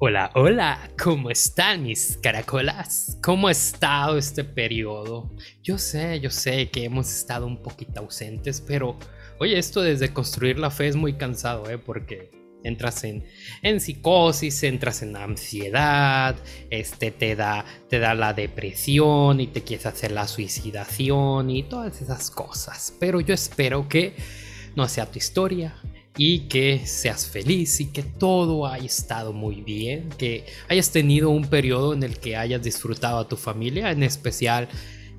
Hola, hola, ¿cómo están mis caracolas? ¿Cómo ha estado este periodo? Yo sé, yo sé que hemos estado un poquito ausentes, pero oye, esto desde construir la fe es muy cansado, ¿eh? Porque entras en, en psicosis, entras en ansiedad, este te da, te da la depresión y te quieres hacer la suicidación y todas esas cosas. Pero yo espero que no sea tu historia, y que seas feliz y que todo haya estado muy bien, que hayas tenido un periodo en el que hayas disfrutado a tu familia, en especial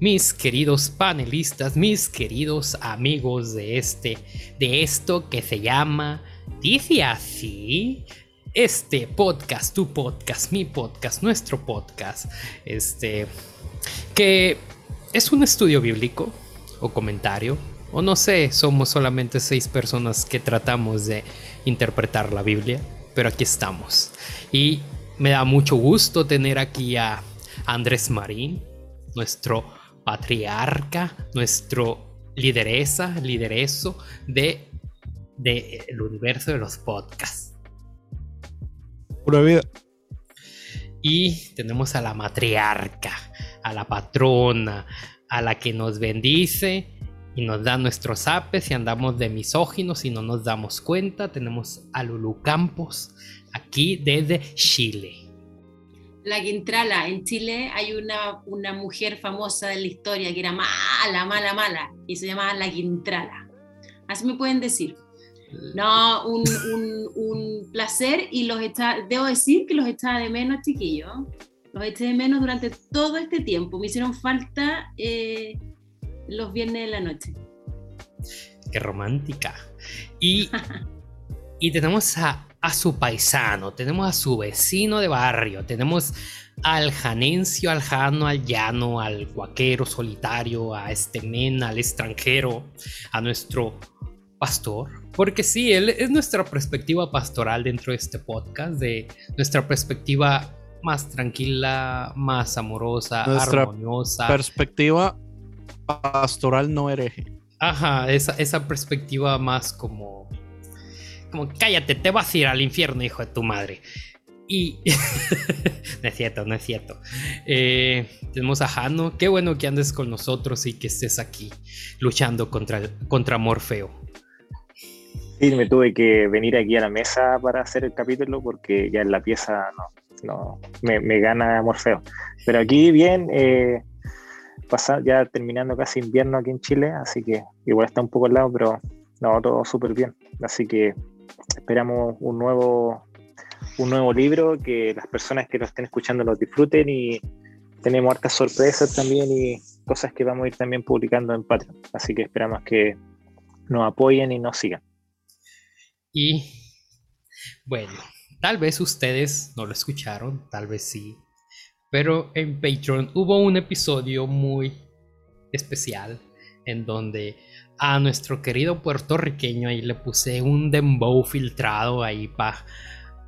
mis queridos panelistas, mis queridos amigos de este, de esto que se llama Dice así. Este podcast, tu podcast, mi podcast, nuestro podcast, este, que es un estudio bíblico o comentario o no sé, somos solamente seis personas que tratamos de interpretar la Biblia, pero aquí estamos. Y me da mucho gusto tener aquí a Andrés Marín, nuestro patriarca, nuestro lideresa, lidereso de, de el universo de los podcasts. Pura vida. Y tenemos a la matriarca, a la patrona, a la que nos bendice y nos da nuestros apes y andamos de misóginos y no nos damos cuenta. Tenemos a Lulu Campos aquí desde Chile. La Quintrala, en Chile hay una, una mujer famosa de la historia que era mala, mala, mala y se llamaba La Quintrala. Así me pueden decir. No, un, un, placer y los está, debo decir que los echaba de menos, chiquillos. Los eché de menos durante todo este tiempo. Me hicieron falta eh, los viernes de la noche. Qué romántica. Y, y tenemos a, su paisano, tenemos a su vecino de barrio, tenemos al janencio, al jano, al llano, al guaquero solitario, a este men, al extranjero, a nuestro pastor. Porque sí, él es nuestra perspectiva pastoral dentro de este podcast, de nuestra perspectiva más tranquila, más amorosa, nuestra armoniosa. Perspectiva pastoral no hereje. Ajá, esa, esa perspectiva más como. Como cállate, te vas a ir al infierno, hijo de tu madre. Y. no es cierto, no es cierto. Eh, tenemos a Jano. Qué bueno que andes con nosotros y que estés aquí luchando contra, contra Morfeo. Sí, me tuve que venir aquí a la mesa para hacer el capítulo porque ya en la pieza no, no me, me gana Morfeo. Pero aquí bien, eh, pasar, ya terminando casi invierno aquí en Chile, así que igual está un poco al lado, pero no, todo súper bien. Así que esperamos un nuevo, un nuevo libro, que las personas que lo estén escuchando lo disfruten y tenemos hartas sorpresas también y cosas que vamos a ir también publicando en Patreon. Así que esperamos que nos apoyen y nos sigan. Y bueno, tal vez ustedes no lo escucharon, tal vez sí, pero en Patreon hubo un episodio muy especial en donde a nuestro querido puertorriqueño ahí le puse un dembow filtrado ahí para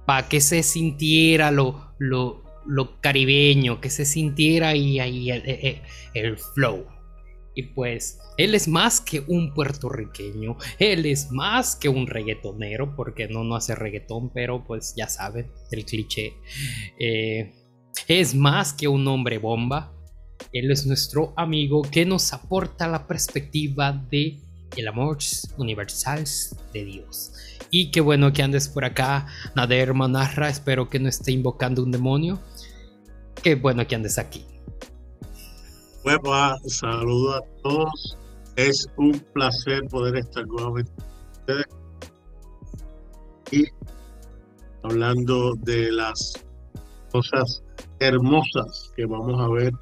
pa que se sintiera lo, lo, lo, caribeño, que se sintiera ahí, ahí el, el flow. Y pues él es más que un puertorriqueño, él es más que un reggaetonero, porque no, no hace reggaetón, pero pues ya saben, el cliché. Eh, es más que un hombre bomba. Él es nuestro amigo que nos aporta la perspectiva de el amor universal de Dios. Y qué bueno que andes por acá, Nader Manarra. Espero que no esté invocando un demonio. Qué bueno que andes aquí. Bueno, saludo a todos. Es un placer poder estar nuevamente con ustedes. Y hablando de las cosas hermosas que vamos a ver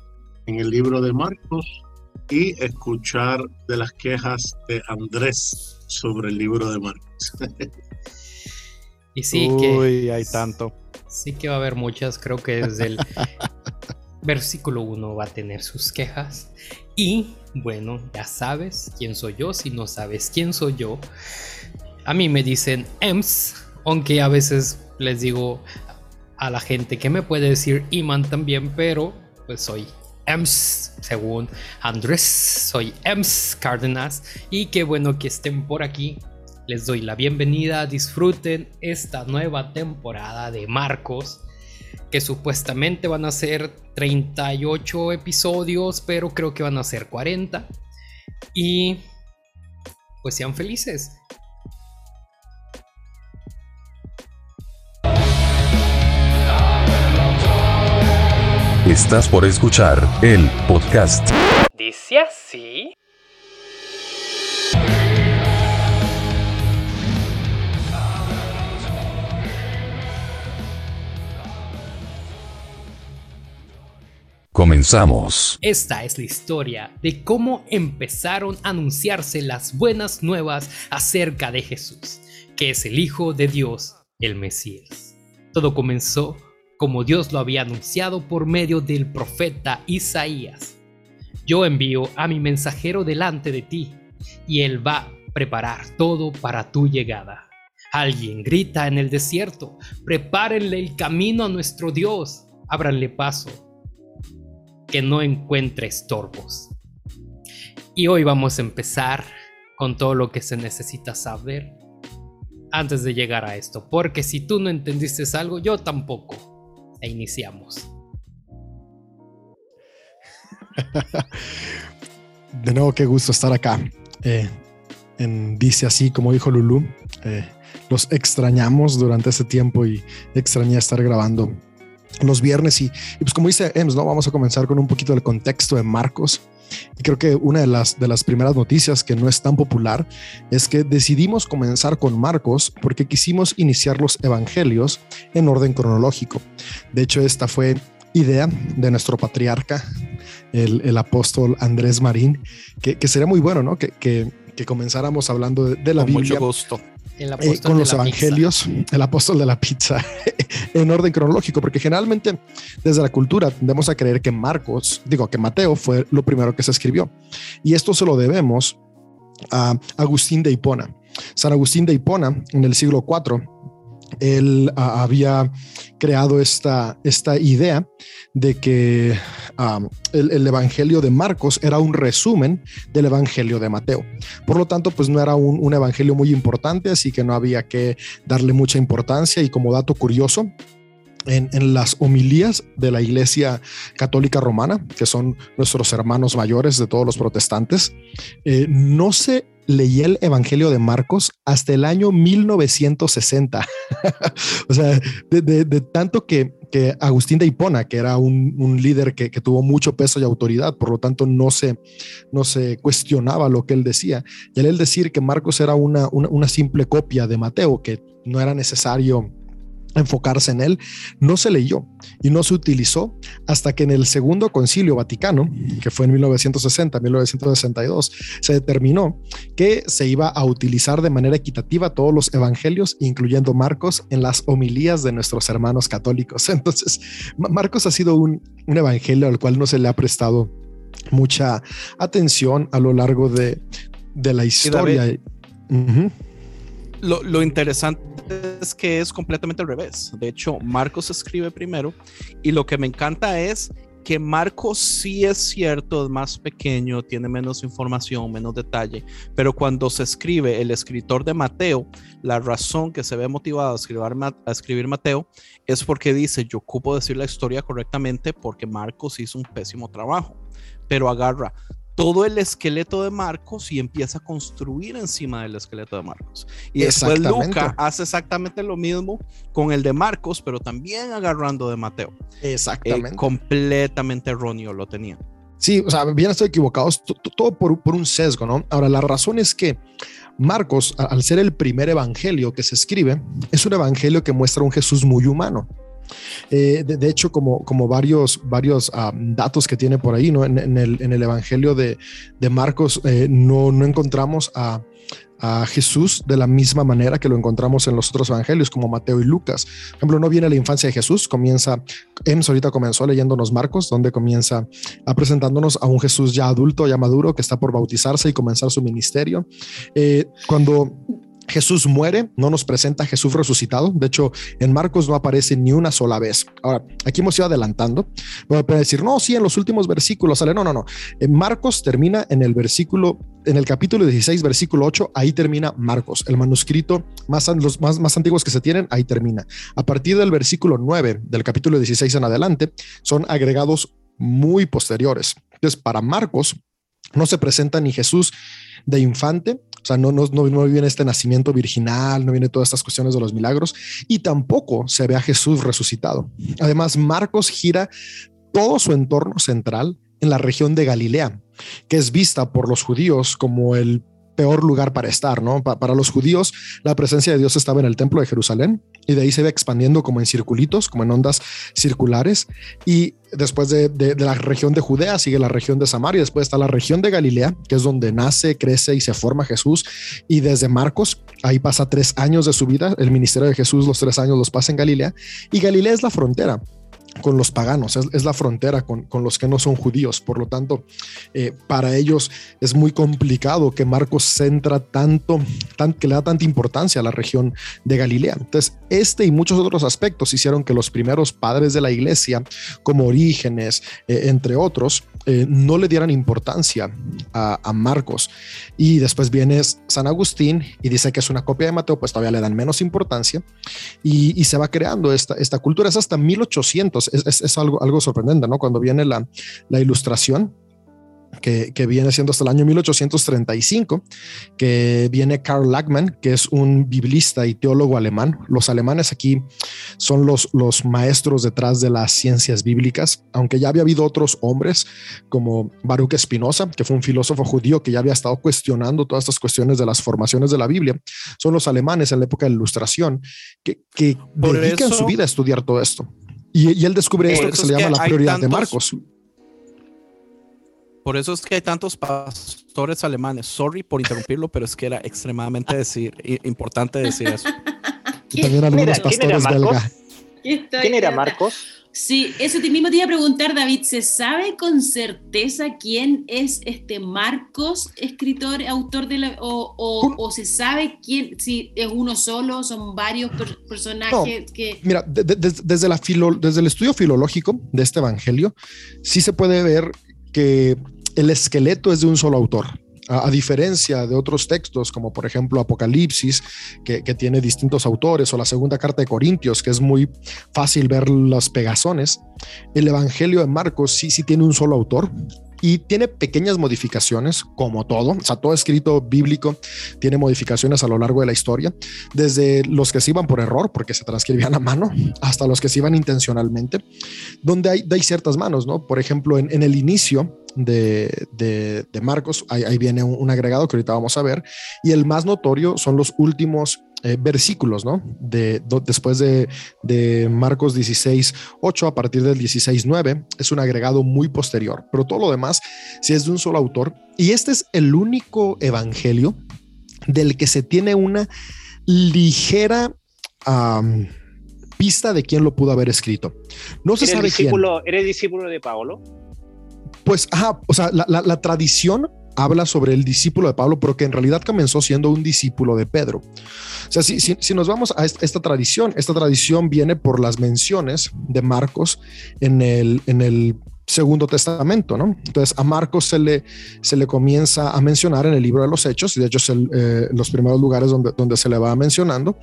en el libro de Marcos y escuchar de las quejas de Andrés sobre el libro de Marcos. y sí que hay tanto. Sí que va a haber muchas, creo que desde el versículo 1 va a tener sus quejas y bueno, ya sabes quién soy yo, si no sabes quién soy yo, a mí me dicen EMS, aunque a veces les digo a la gente que me puede decir Iman también, pero pues soy Ems, según Andrés, soy Ems Cárdenas y qué bueno que estén por aquí. Les doy la bienvenida, disfruten esta nueva temporada de Marcos que supuestamente van a ser 38 episodios, pero creo que van a ser 40. Y pues sean felices. Estás por escuchar el podcast. Dice así. Comenzamos. Esta es la historia de cómo empezaron a anunciarse las buenas nuevas acerca de Jesús, que es el Hijo de Dios, el Mesías. Todo comenzó como Dios lo había anunciado por medio del profeta Isaías. Yo envío a mi mensajero delante de ti, y él va a preparar todo para tu llegada. Alguien grita en el desierto, prepárenle el camino a nuestro Dios, ábranle paso, que no encuentre estorbos. Y hoy vamos a empezar con todo lo que se necesita saber antes de llegar a esto, porque si tú no entendiste algo, yo tampoco e iniciamos. De nuevo, qué gusto estar acá. Eh, en, dice así, como dijo Lulu, eh, los extrañamos durante ese tiempo y extrañé estar grabando los viernes. Y, y, pues como dice Ems, ¿no? vamos a comenzar con un poquito del contexto de Marcos. Y creo que una de las, de las primeras noticias que no es tan popular es que decidimos comenzar con Marcos porque quisimos iniciar los evangelios en orden cronológico. De hecho, esta fue idea de nuestro patriarca, el, el apóstol Andrés Marín, que, que, sería muy bueno, ¿no? Que, que, que comenzáramos hablando de, de la Con Biblia. Mucho gusto. Eh, con los evangelios, pizza. el apóstol de la pizza, en orden cronológico, porque generalmente desde la cultura tendemos a creer que Marcos, digo que Mateo fue lo primero que se escribió. Y esto se lo debemos a Agustín de Hipona. San Agustín de Hipona, en el siglo IV, él uh, había creado esta, esta idea de que el, el, Evangelio de Marcos era un resumen del Evangelio de Mateo. Por lo tanto, pues no era un, un Evangelio muy importante, así que no había que darle mucha importancia. Y como dato curioso, en, en, las homilías de la Iglesia Católica Romana, que son nuestros hermanos mayores de todos los protestantes, eh, no se leía el Evangelio de Marcos hasta el año 1960. o sea, de, tanto que, que, Agustín de Hipona, que era un, un líder que, que, tuvo mucho peso y autoridad, por lo tanto no se, no se cuestionaba lo que él decía. Y al él decir que Marcos era una, una simple copia de Mateo, que no era necesario enfocarse en él, no se leyó y no se utilizó hasta que en el segundo concilio vaticano, que fue en 1960-1962, se determinó que se iba a utilizar de manera equitativa todos los evangelios, incluyendo Marcos, en las homilías de nuestros hermanos católicos. Entonces, Marcos ha sido un, un evangelio al cual no se le ha prestado mucha atención a lo largo de, de la historia. Lo, lo, interesante es que es completamente al revés. De hecho, Marcos escribe primero y lo que me encanta es que Marcos sí es cierto, es más pequeño, tiene menos información, menos detalle, pero cuando se escribe el escritor de Mateo, la razón que se ve motivado a escribir, Mateo es porque dice, yo ocupo decir la historia correctamente porque Marcos hizo un pésimo trabajo, pero agarra todo el esqueleto de Marcos y empieza a construir encima del esqueleto de Marcos. Y después Luca hace exactamente lo mismo con el de Marcos, pero también agarrando de Mateo. Exactamente. Eh, completamente erróneo lo tenía. Sí, o sea, bien estoy equivocado, todo por, por, un sesgo, ¿no? Ahora, la razón es que Marcos, al ser el primer evangelio que se escribe, es un evangelio que muestra un Jesús muy humano. Eh, de, hecho, como, como varios, varios um, datos que tiene por ahí, ¿no? En, el, en el, Evangelio de, de Marcos eh, no, no, encontramos a, a, Jesús de la misma manera que lo encontramos en los otros evangelios, como Mateo y Lucas. Por ejemplo, no viene la infancia de Jesús, comienza, Ems ahorita comenzó leyéndonos Marcos, donde comienza a presentándonos a un Jesús ya adulto, ya maduro, que está por bautizarse y comenzar su ministerio. Eh, cuando Jesús muere, no nos presenta Jesús resucitado. De hecho, en Marcos no aparece ni una sola vez. Ahora, aquí hemos ido adelantando. A decir, no, sí, en los últimos versículos sale. No, no, no. En Marcos termina en el versículo, en el capítulo 16, versículo 8, ahí termina Marcos. El manuscrito más, los más, más antiguos que se tienen, ahí termina. A partir del versículo 9 del capítulo 16 en adelante, son agregados muy posteriores. Entonces, para Marcos, no se presenta ni Jesús de infante, sea, no, no, no, viene este nacimiento virginal, no viene todas estas cuestiones de los milagros y tampoco se ve a Jesús resucitado. Además, Marcos gira todo su entorno central en la región de Galilea, que es vista por los judíos como el peor lugar para estar, ¿no? para los judíos, la presencia de Dios estaba en el templo de Jerusalén y de ahí se ve expandiendo como en circulitos, como en ondas circulares. Y después de, la región de Judea sigue la región de Samaria, después está la región de Galilea, que es donde nace, crece y se forma Jesús. Y desde Marcos, ahí pasa tres años de su vida, el ministerio de Jesús los tres años los pasa en Galilea. Y Galilea es la frontera con los paganos, es, la frontera con, los que no son judíos. Por lo tanto, eh, para ellos es muy complicado que Marcos centra tanto, que le da tanta importancia a la región de Galilea. Entonces, este y muchos otros aspectos hicieron que los primeros padres de la iglesia, como Orígenes, eh, entre otros, eh, no le dieran importancia a, Marcos. Y después viene San Agustín y dice que es una copia de Mateo, pues todavía le dan menos importancia y, se va creando esta, esta cultura. Es hasta 1800, es, algo, algo sorprendente, ¿no? Cuando viene la, la ilustración que, viene siendo hasta el año 1835, que viene Karl Lachmann, que es un biblista y teólogo alemán. Los alemanes aquí son los, los maestros detrás de las ciencias bíblicas, aunque ya había habido otros hombres como Baruch Spinoza, que fue un filósofo judío que ya había estado cuestionando todas estas cuestiones de las formaciones de la Biblia. Son los alemanes en la época de la Ilustración que, que dedican su vida a estudiar todo esto. Y, él descubre esto que se le llama la prioridad de Marcos. Por eso es que hay tantos pastores alemanes. Sorry por interrumpirlo, pero es que era extremadamente decir, importante decir eso. también algunos pastores belga. ¿Quién era Marcos? Sí, eso mismo te iba a preguntar, David. ¿Se sabe con certeza quién es este Marcos, escritor, autor de la. o, se sabe quién, si es uno solo, son varios personajes que. Mira, desde, la filo, desde el estudio filológico de este evangelio, sí se puede ver que el esqueleto es de un solo autor. A, diferencia de otros textos, como por ejemplo Apocalipsis, que, tiene distintos autores, o la segunda carta de Corintios, que es muy fácil ver los pegazones, el Evangelio de Marcos sí, sí tiene un solo autor, y tiene pequeñas modificaciones, como todo. O sea, todo escrito bíblico tiene modificaciones a lo largo de la historia, desde los que se iban por error, porque se transcribían a mano, hasta los que se iban intencionalmente, donde hay, hay ciertas manos, ¿no? Por ejemplo, en, el inicio de, de, Marcos, ahí, viene un, agregado que ahorita vamos a ver, y el más notorio son los últimos eh, versículos, ¿no? De, después de, de, Marcos 16, 8, a partir del 16, 9, es un agregado muy posterior, pero todo lo demás sí es de un solo autor. Y este es el único evangelio del que se tiene una ligera pista de quién lo pudo haber escrito. No se sabe discípulo, ¿Eres discípulo de Pablo? Pues, ajá, o sea, la, la tradición habla sobre el discípulo de Pablo, pero que en realidad comenzó siendo un discípulo de Pedro. O sea, si, si, nos vamos a esta, tradición, esta tradición viene por las menciones de Marcos en el, en el Segundo Testamento, ¿no? Entonces a Marcos se le, se le comienza a mencionar en el libro de los Hechos, y de hecho es eh, los primeros lugares donde, donde se le va mencionando,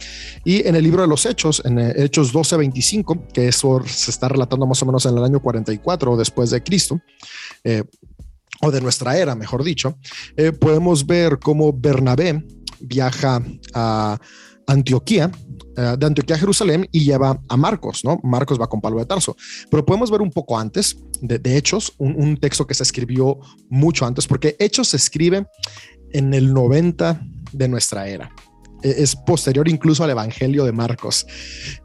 y en el libro de los Hechos, en eh, Hechos 12:25, que eso se está relatando más o menos en el año 44 después de Cristo, eh, o de nuestra era, mejor dicho, eh, podemos ver cómo Bernabé viaja a Antioquía, eh, de Antioquía a Jerusalén y lleva a Marcos, ¿no? Marcos va con Pablo de Tarso. Pero podemos ver un poco antes, de, Hechos, un, texto que se escribió mucho antes, porque Hechos se escribe en el 90 de nuestra era. E, es posterior incluso al Evangelio de Marcos.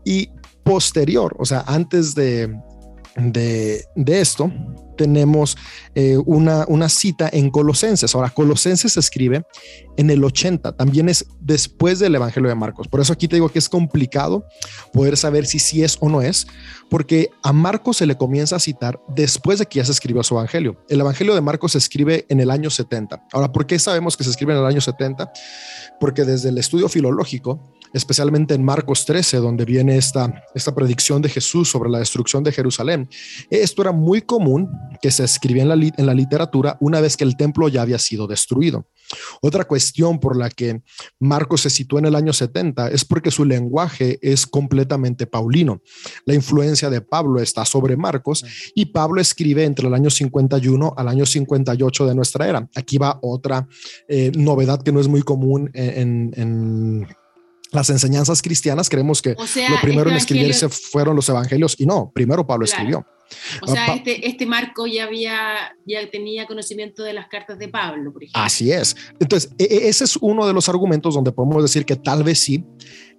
Y posterior, o sea, antes de, de, esto, tenemos eh, una, una, cita en Colosenses. Ahora, Colosenses se escribe en el 80, también es después del Evangelio de Marcos. Por eso aquí te digo que es complicado poder saber si sí es o no es, porque a Marcos se le comienza a citar después de que ya se escribió su Evangelio. El Evangelio de Marcos se escribe en el año 70. Ahora, ¿por qué sabemos que se escribe en el año 70? Porque desde el estudio filológico, especialmente en Marcos 13, donde viene esta, esta predicción de Jesús sobre la destrucción de Jerusalén. Esto era muy común que se escribía en la, en la literatura una vez que el templo ya había sido destruido. Otra cuestión por la que Marcos se sitúa en el año 70 es porque su lenguaje es completamente paulino. La influencia de Pablo está sobre Marcos y Pablo escribe entre el año 51 al año 58 de nuestra era. Aquí va otra eh, novedad que no es muy común en, en las enseñanzas cristianas, creemos que lo primero en escribirse fueron los evangelios y no, primero Pablo escribió. O sea, este, este, Marco ya había, ya tenía conocimiento de las cartas de Pablo, por ejemplo. Así es. Entonces, e, e, ese es uno de los argumentos donde podemos decir que tal vez sí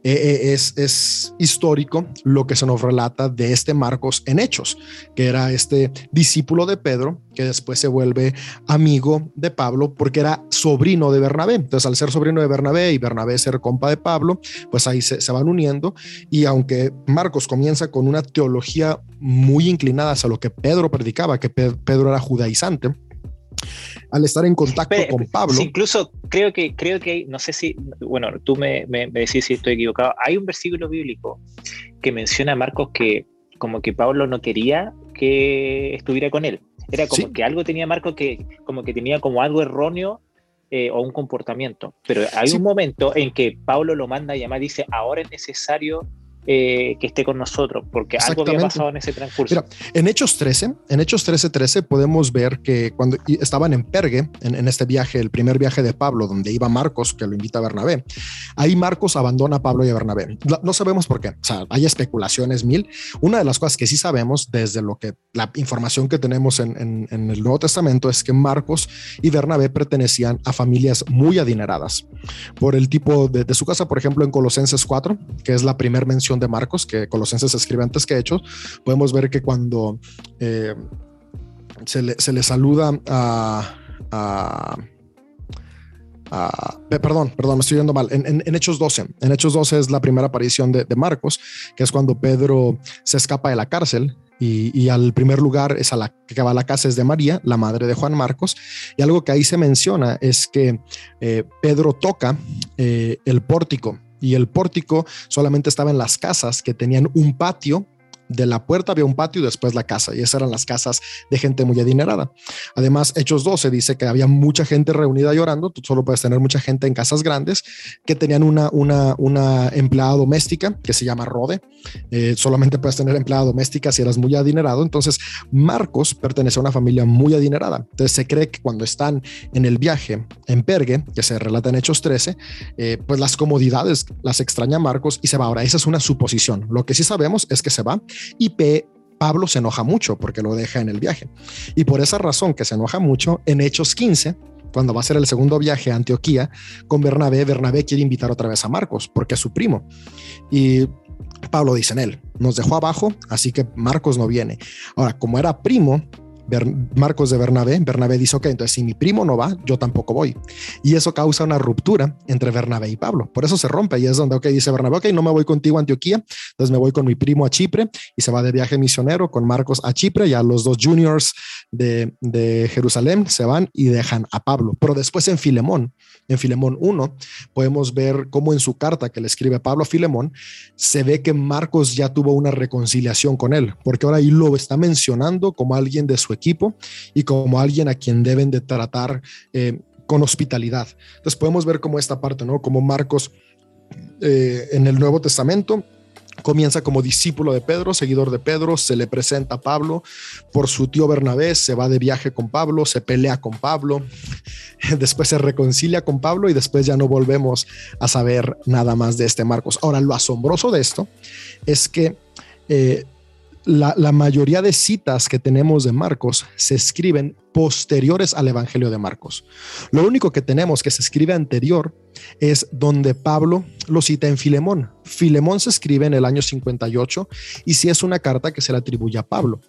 eh, eh, es, es, histórico lo que se nos relata de este Marcos en Hechos, que era este discípulo de Pedro, que después se vuelve amigo de Pablo porque era sobrino de Bernabé. Entonces, al ser sobrino de Bernabé y Bernabé ser compa de Pablo, pues ahí se, van uniendo. Y aunque Marcos comienza con una teología muy inclinada hacia lo que Pedro predicaba, que Pedro era judaizante, al estar en contacto con Pablo. incluso creo que, creo que, no sé si, bueno, tú me, me, decís si estoy equivocado, hay un versículo bíblico que menciona a Marcos que como que Pablo no quería que estuviera con él. Era como que algo tenía Marcos que como que tenía como algo erróneo eh, o un comportamiento. Pero hay un momento en que Pablo lo manda a llamar y dice, ahora es necesario eh, que esté con nosotros, porque algo había pasado en ese transcurso. Mira, en Hechos 13, en Hechos 13, 13 podemos ver que cuando estaban en Pergue, en, este viaje, el primer viaje de Pablo, donde iba Marcos, que lo invita a Bernabé, ahí Marcos abandona a Pablo y a Bernabé. No, sabemos por qué, o sea, hay especulaciones mil. Una de las cosas que sí sabemos desde lo que la información que tenemos en, el Nuevo Testamento es que Marcos y Bernabé pertenecían a familias muy adineradas. Por el tipo de, de su casa, por ejemplo, en Colosenses 4, que es la primera mención de Marcos, que Colosenses escribe antes que Hechos, podemos ver que cuando eh, se, le, saluda a, perdón, perdón, me estoy yendo mal. En, Hechos 12, en Hechos 12 es la primera aparición de, Marcos, que es cuando Pedro se escapa de la cárcel y, al primer lugar es a la que va a la casa es de María, la madre de Juan Marcos. Y algo que ahí se menciona es que eh, Pedro toca eh, el pórtico y el pórtico solamente estaba en las casas que tenían un patio de la puerta había un patio y después la casa, y esas eran las casas de gente muy adinerada. Además, Hechos 12 dice que había mucha gente reunida llorando, tú solo puedes tener mucha gente en casas grandes que tenían una, una, una empleada doméstica que se llama Rode, eh, solamente puedes tener empleada doméstica si eras muy adinerado, entonces Marcos pertenece a una familia muy adinerada, entonces se cree que cuando están en el viaje en Pergue, que se relata en Hechos 13, eh, pues las comodidades las extraña Marcos y se va. Ahora, esa es una suposición, lo que sí sabemos es que se va y P, Pablo se enoja mucho porque lo deja en el viaje. Y por esa razón que se enoja mucho, en Hechos 15, cuando va a ser el segundo viaje a Antioquía con Bernabé, Bernabé quiere invitar otra vez a Marcos porque es su primo. Y Pablo dice en él, nos dejó abajo, así que Marcos no viene. Ahora, como era primo, Marcos de Bernabé, Bernabé dice, ok, entonces si mi primo no va, yo tampoco voy. Y eso causa una ruptura entre Bernabé y Pablo. Por eso se rompe y es donde, ok, dice Bernabé, ok, no me voy contigo a Antioquía, entonces me voy con mi primo a Chipre y se va de viaje misionero con Marcos a Chipre, ya los dos juniors de, de Jerusalén se van y dejan a Pablo. Pero después en Filemón, en Filemón 1, podemos ver cómo en su carta que le escribe Pablo a Filemón, se ve que Marcos ya tuvo una reconciliación con él, porque ahora ahí lo está mencionando como alguien de su equipo y como alguien a quien deben de tratar eh, con hospitalidad. Entonces podemos ver como esta parte, ¿no? Como Marcos eh, en el Nuevo Testamento Comienza como discípulo de Pedro, seguidor de Pedro, se le presenta a Pablo por su tío Bernabé, se va de viaje con Pablo, se pelea con Pablo, después se reconcilia con Pablo y después ya no volvemos a saber nada más de este Marcos. Ahora, lo asombroso de esto es que eh, la, mayoría de citas que tenemos de Marcos se escriben posteriores al Evangelio de Marcos. Lo único que tenemos que se escribe anterior es donde Pablo lo cita en Filemón. Filemón se escribe en el año 58 y si es una carta que se le atribuye a Pablo.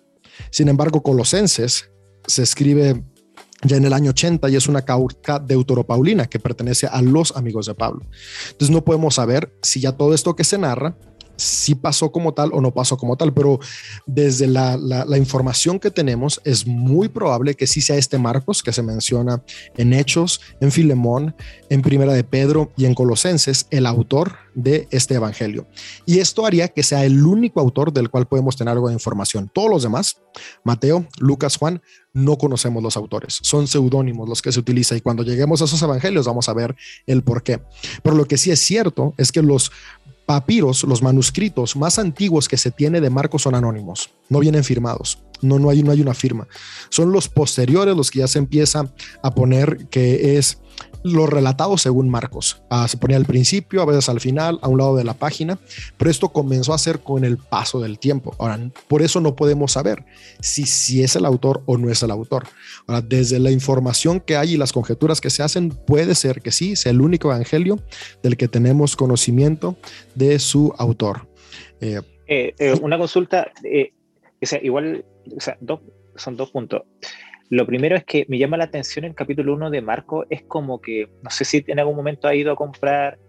Sin embargo, Colosenses se escribe ya en el año 80 y es una carta deuteropaulina que pertenece a los amigos de Pablo. Entonces no podemos saber si ya todo esto que se narra si pasó como tal o no pasó como tal, pero desde la, información que tenemos es muy probable que sí sea este Marcos que se menciona en Hechos, en Filemón, en Primera de Pedro y en Colosenses, el autor de este evangelio. Y esto haría que sea el único autor del cual podemos tener algo de información. Todos los demás, Mateo, Lucas, Juan, no conocemos los autores, son seudónimos los que se utilizan y cuando lleguemos a esos evangelios vamos a ver el por qué. Pero lo que sí es cierto es que los papiros, los manuscritos más antiguos que se tiene de Marcos son anónimos, no vienen firmados. No, no hay, no hay una firma. Son los posteriores los que ya se empieza a poner que es lo relatado según Marcos. Ah, se ponía al principio, a veces al final, a un lado de la página, pero esto comenzó a ser con el paso del tiempo. Ahora, por eso no podemos saber si, si es el autor o no es el autor. Ahora, desde la información que hay y las conjeturas que se hacen, puede ser que sí, sea el único evangelio del que tenemos conocimiento de su autor. Eh, eh, eh, una consulta, o sea, igual, o sea, son dos puntos. Lo primero es que me llama la atención el capítulo 1 de Marco, es como que, no sé si en algún momento ha ido a comprar,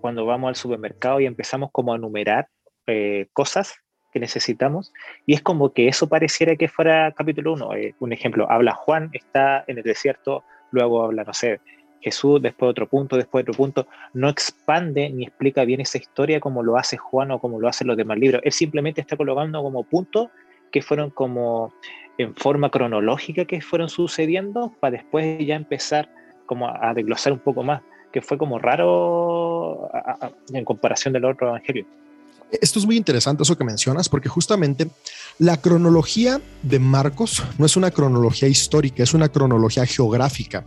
cuando vamos al supermercado y empezamos como a enumerar eh, cosas que necesitamos, y es como que eso pareciera que fuera capítulo 1. Eh, un ejemplo, habla Juan, está en el desierto, luego habla, no sé, Jesús, después otro punto, después otro punto, no expande ni explica bien esa historia como lo hace Juan o como lo hacen los demás libros. Él simplemente está colocando como puntos que fueron como en forma cronológica que fueron sucediendo para después ya empezar como a, desglosar un poco más, que fue como raro en comparación del otro evangelio. Esto es muy interesante eso que mencionas, porque justamente la cronología de Marcos no es una cronología histórica, es una cronología geográfica.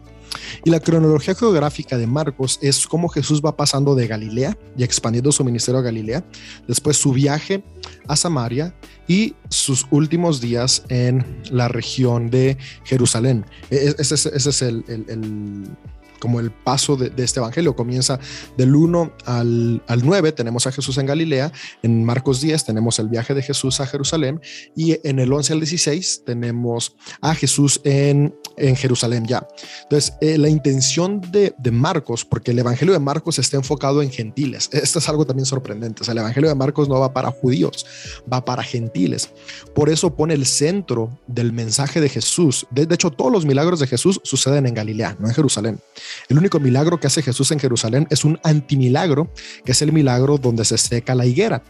Y la cronología geográfica de Marcos es cómo Jesús va pasando de Galilea y expandiendo su ministerio a Galilea, después su viaje a Samaria y sus últimos días en la región de Jerusalén. E, e, ese, es el, como el paso de, este evangelio. Comienza del 1 al, al 9, tenemos a Jesús en Galilea, en Marcos 10 tenemos el viaje de Jesús a Jerusalén y en el 11 al 16 tenemos a Jesús en, en Jerusalén ya. Entonces, eh, la intención de, de, Marcos, porque el evangelio de Marcos está enfocado en gentiles, esto es algo también sorprendente, o sea, el evangelio de Marcos no va para judíos, va para gentiles. Por eso pone el centro del mensaje de Jesús. De, de hecho, todos los milagros de Jesús suceden en Galilea, no en Jerusalén. El único milagro que hace Jesús en Jerusalén es un antimilagro, que es el milagro donde se seca la higuera.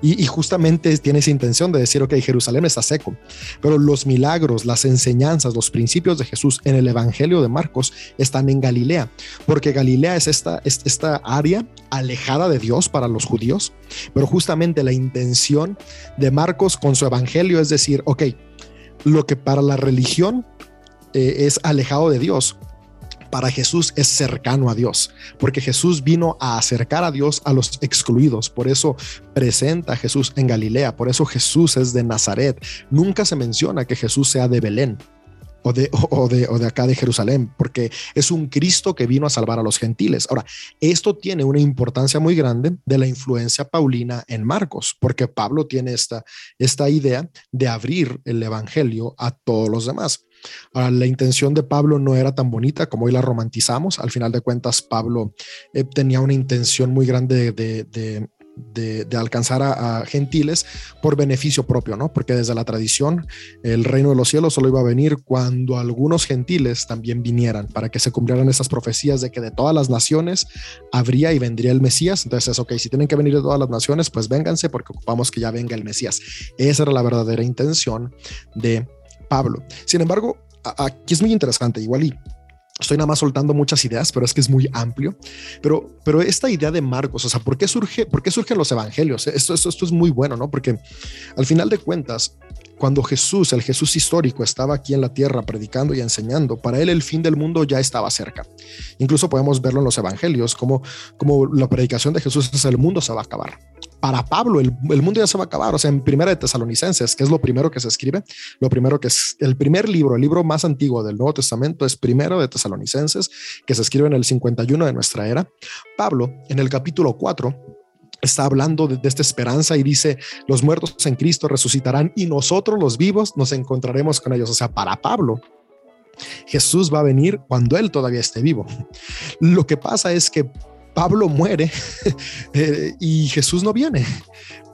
Y, justamente tiene esa intención de decir, ok, Jerusalén está seco, pero los milagros, las enseñanzas, los principios de Jesús en el Evangelio de Marcos están en Galilea, porque Galilea es esta, esta área alejada de Dios para los judíos, pero justamente la intención de Marcos con su Evangelio es decir, ok, lo que para la religión eh, es alejado de Dios, para Jesús es cercano a Dios, porque Jesús vino a acercar a Dios a los excluidos. Por eso presenta a Jesús en Galilea, por eso Jesús es de Nazaret. Nunca se menciona que Jesús sea de Belén. O de, o, de, o de acá de Jerusalén, porque es un Cristo que vino a salvar a los gentiles. Ahora, esto tiene una importancia muy grande de la influencia paulina en Marcos, porque Pablo tiene esta, esta idea de abrir el Evangelio a todos los demás. Ahora, la intención de Pablo no era tan bonita como hoy la romantizamos. Al final de cuentas, Pablo eh, tenía una intención muy grande de, alcanzar a, gentiles por beneficio propio, ¿no? Porque desde la tradición el reino de los cielos solo iba a venir cuando algunos gentiles también vinieran, para que se cumplieran esas profecías de que de todas las naciones habría y vendría el Mesías. Entonces, ok, si tienen que venir de todas las naciones, pues vénganse porque ocupamos que ya venga el Mesías. Esa era la verdadera intención de Pablo. Sin embargo, aquí es muy interesante, igual y estoy nada más soltando muchas ideas, pero es que es muy amplio. Pero, pero esta idea de Marcos, o sea, ¿por qué surge, por qué surgen los evangelios? Esto, esto, esto es muy bueno, ¿no? Porque al final de cuentas, cuando Jesús, el Jesús histórico, estaba aquí en la tierra predicando y enseñando, para él el fin del mundo ya estaba cerca. Incluso podemos verlo en los evangelios, como, como la predicación de Jesús es el mundo se va a acabar para Pablo el, mundo ya se va a acabar. O sea, en Primera de Tesalonicenses, que es lo primero que se escribe, lo primero que es el primer libro, el libro más antiguo del Nuevo Testamento es Primero de Tesalonicenses, que se escribe en el 51 de nuestra era. Pablo, en el capítulo 4, está hablando de, esta esperanza y dice, los muertos en Cristo resucitarán y nosotros los vivos nos encontraremos con ellos. O sea, para Pablo, Jesús va a venir cuando él todavía esté vivo. Lo que pasa es que Pablo muere eh, y Jesús no viene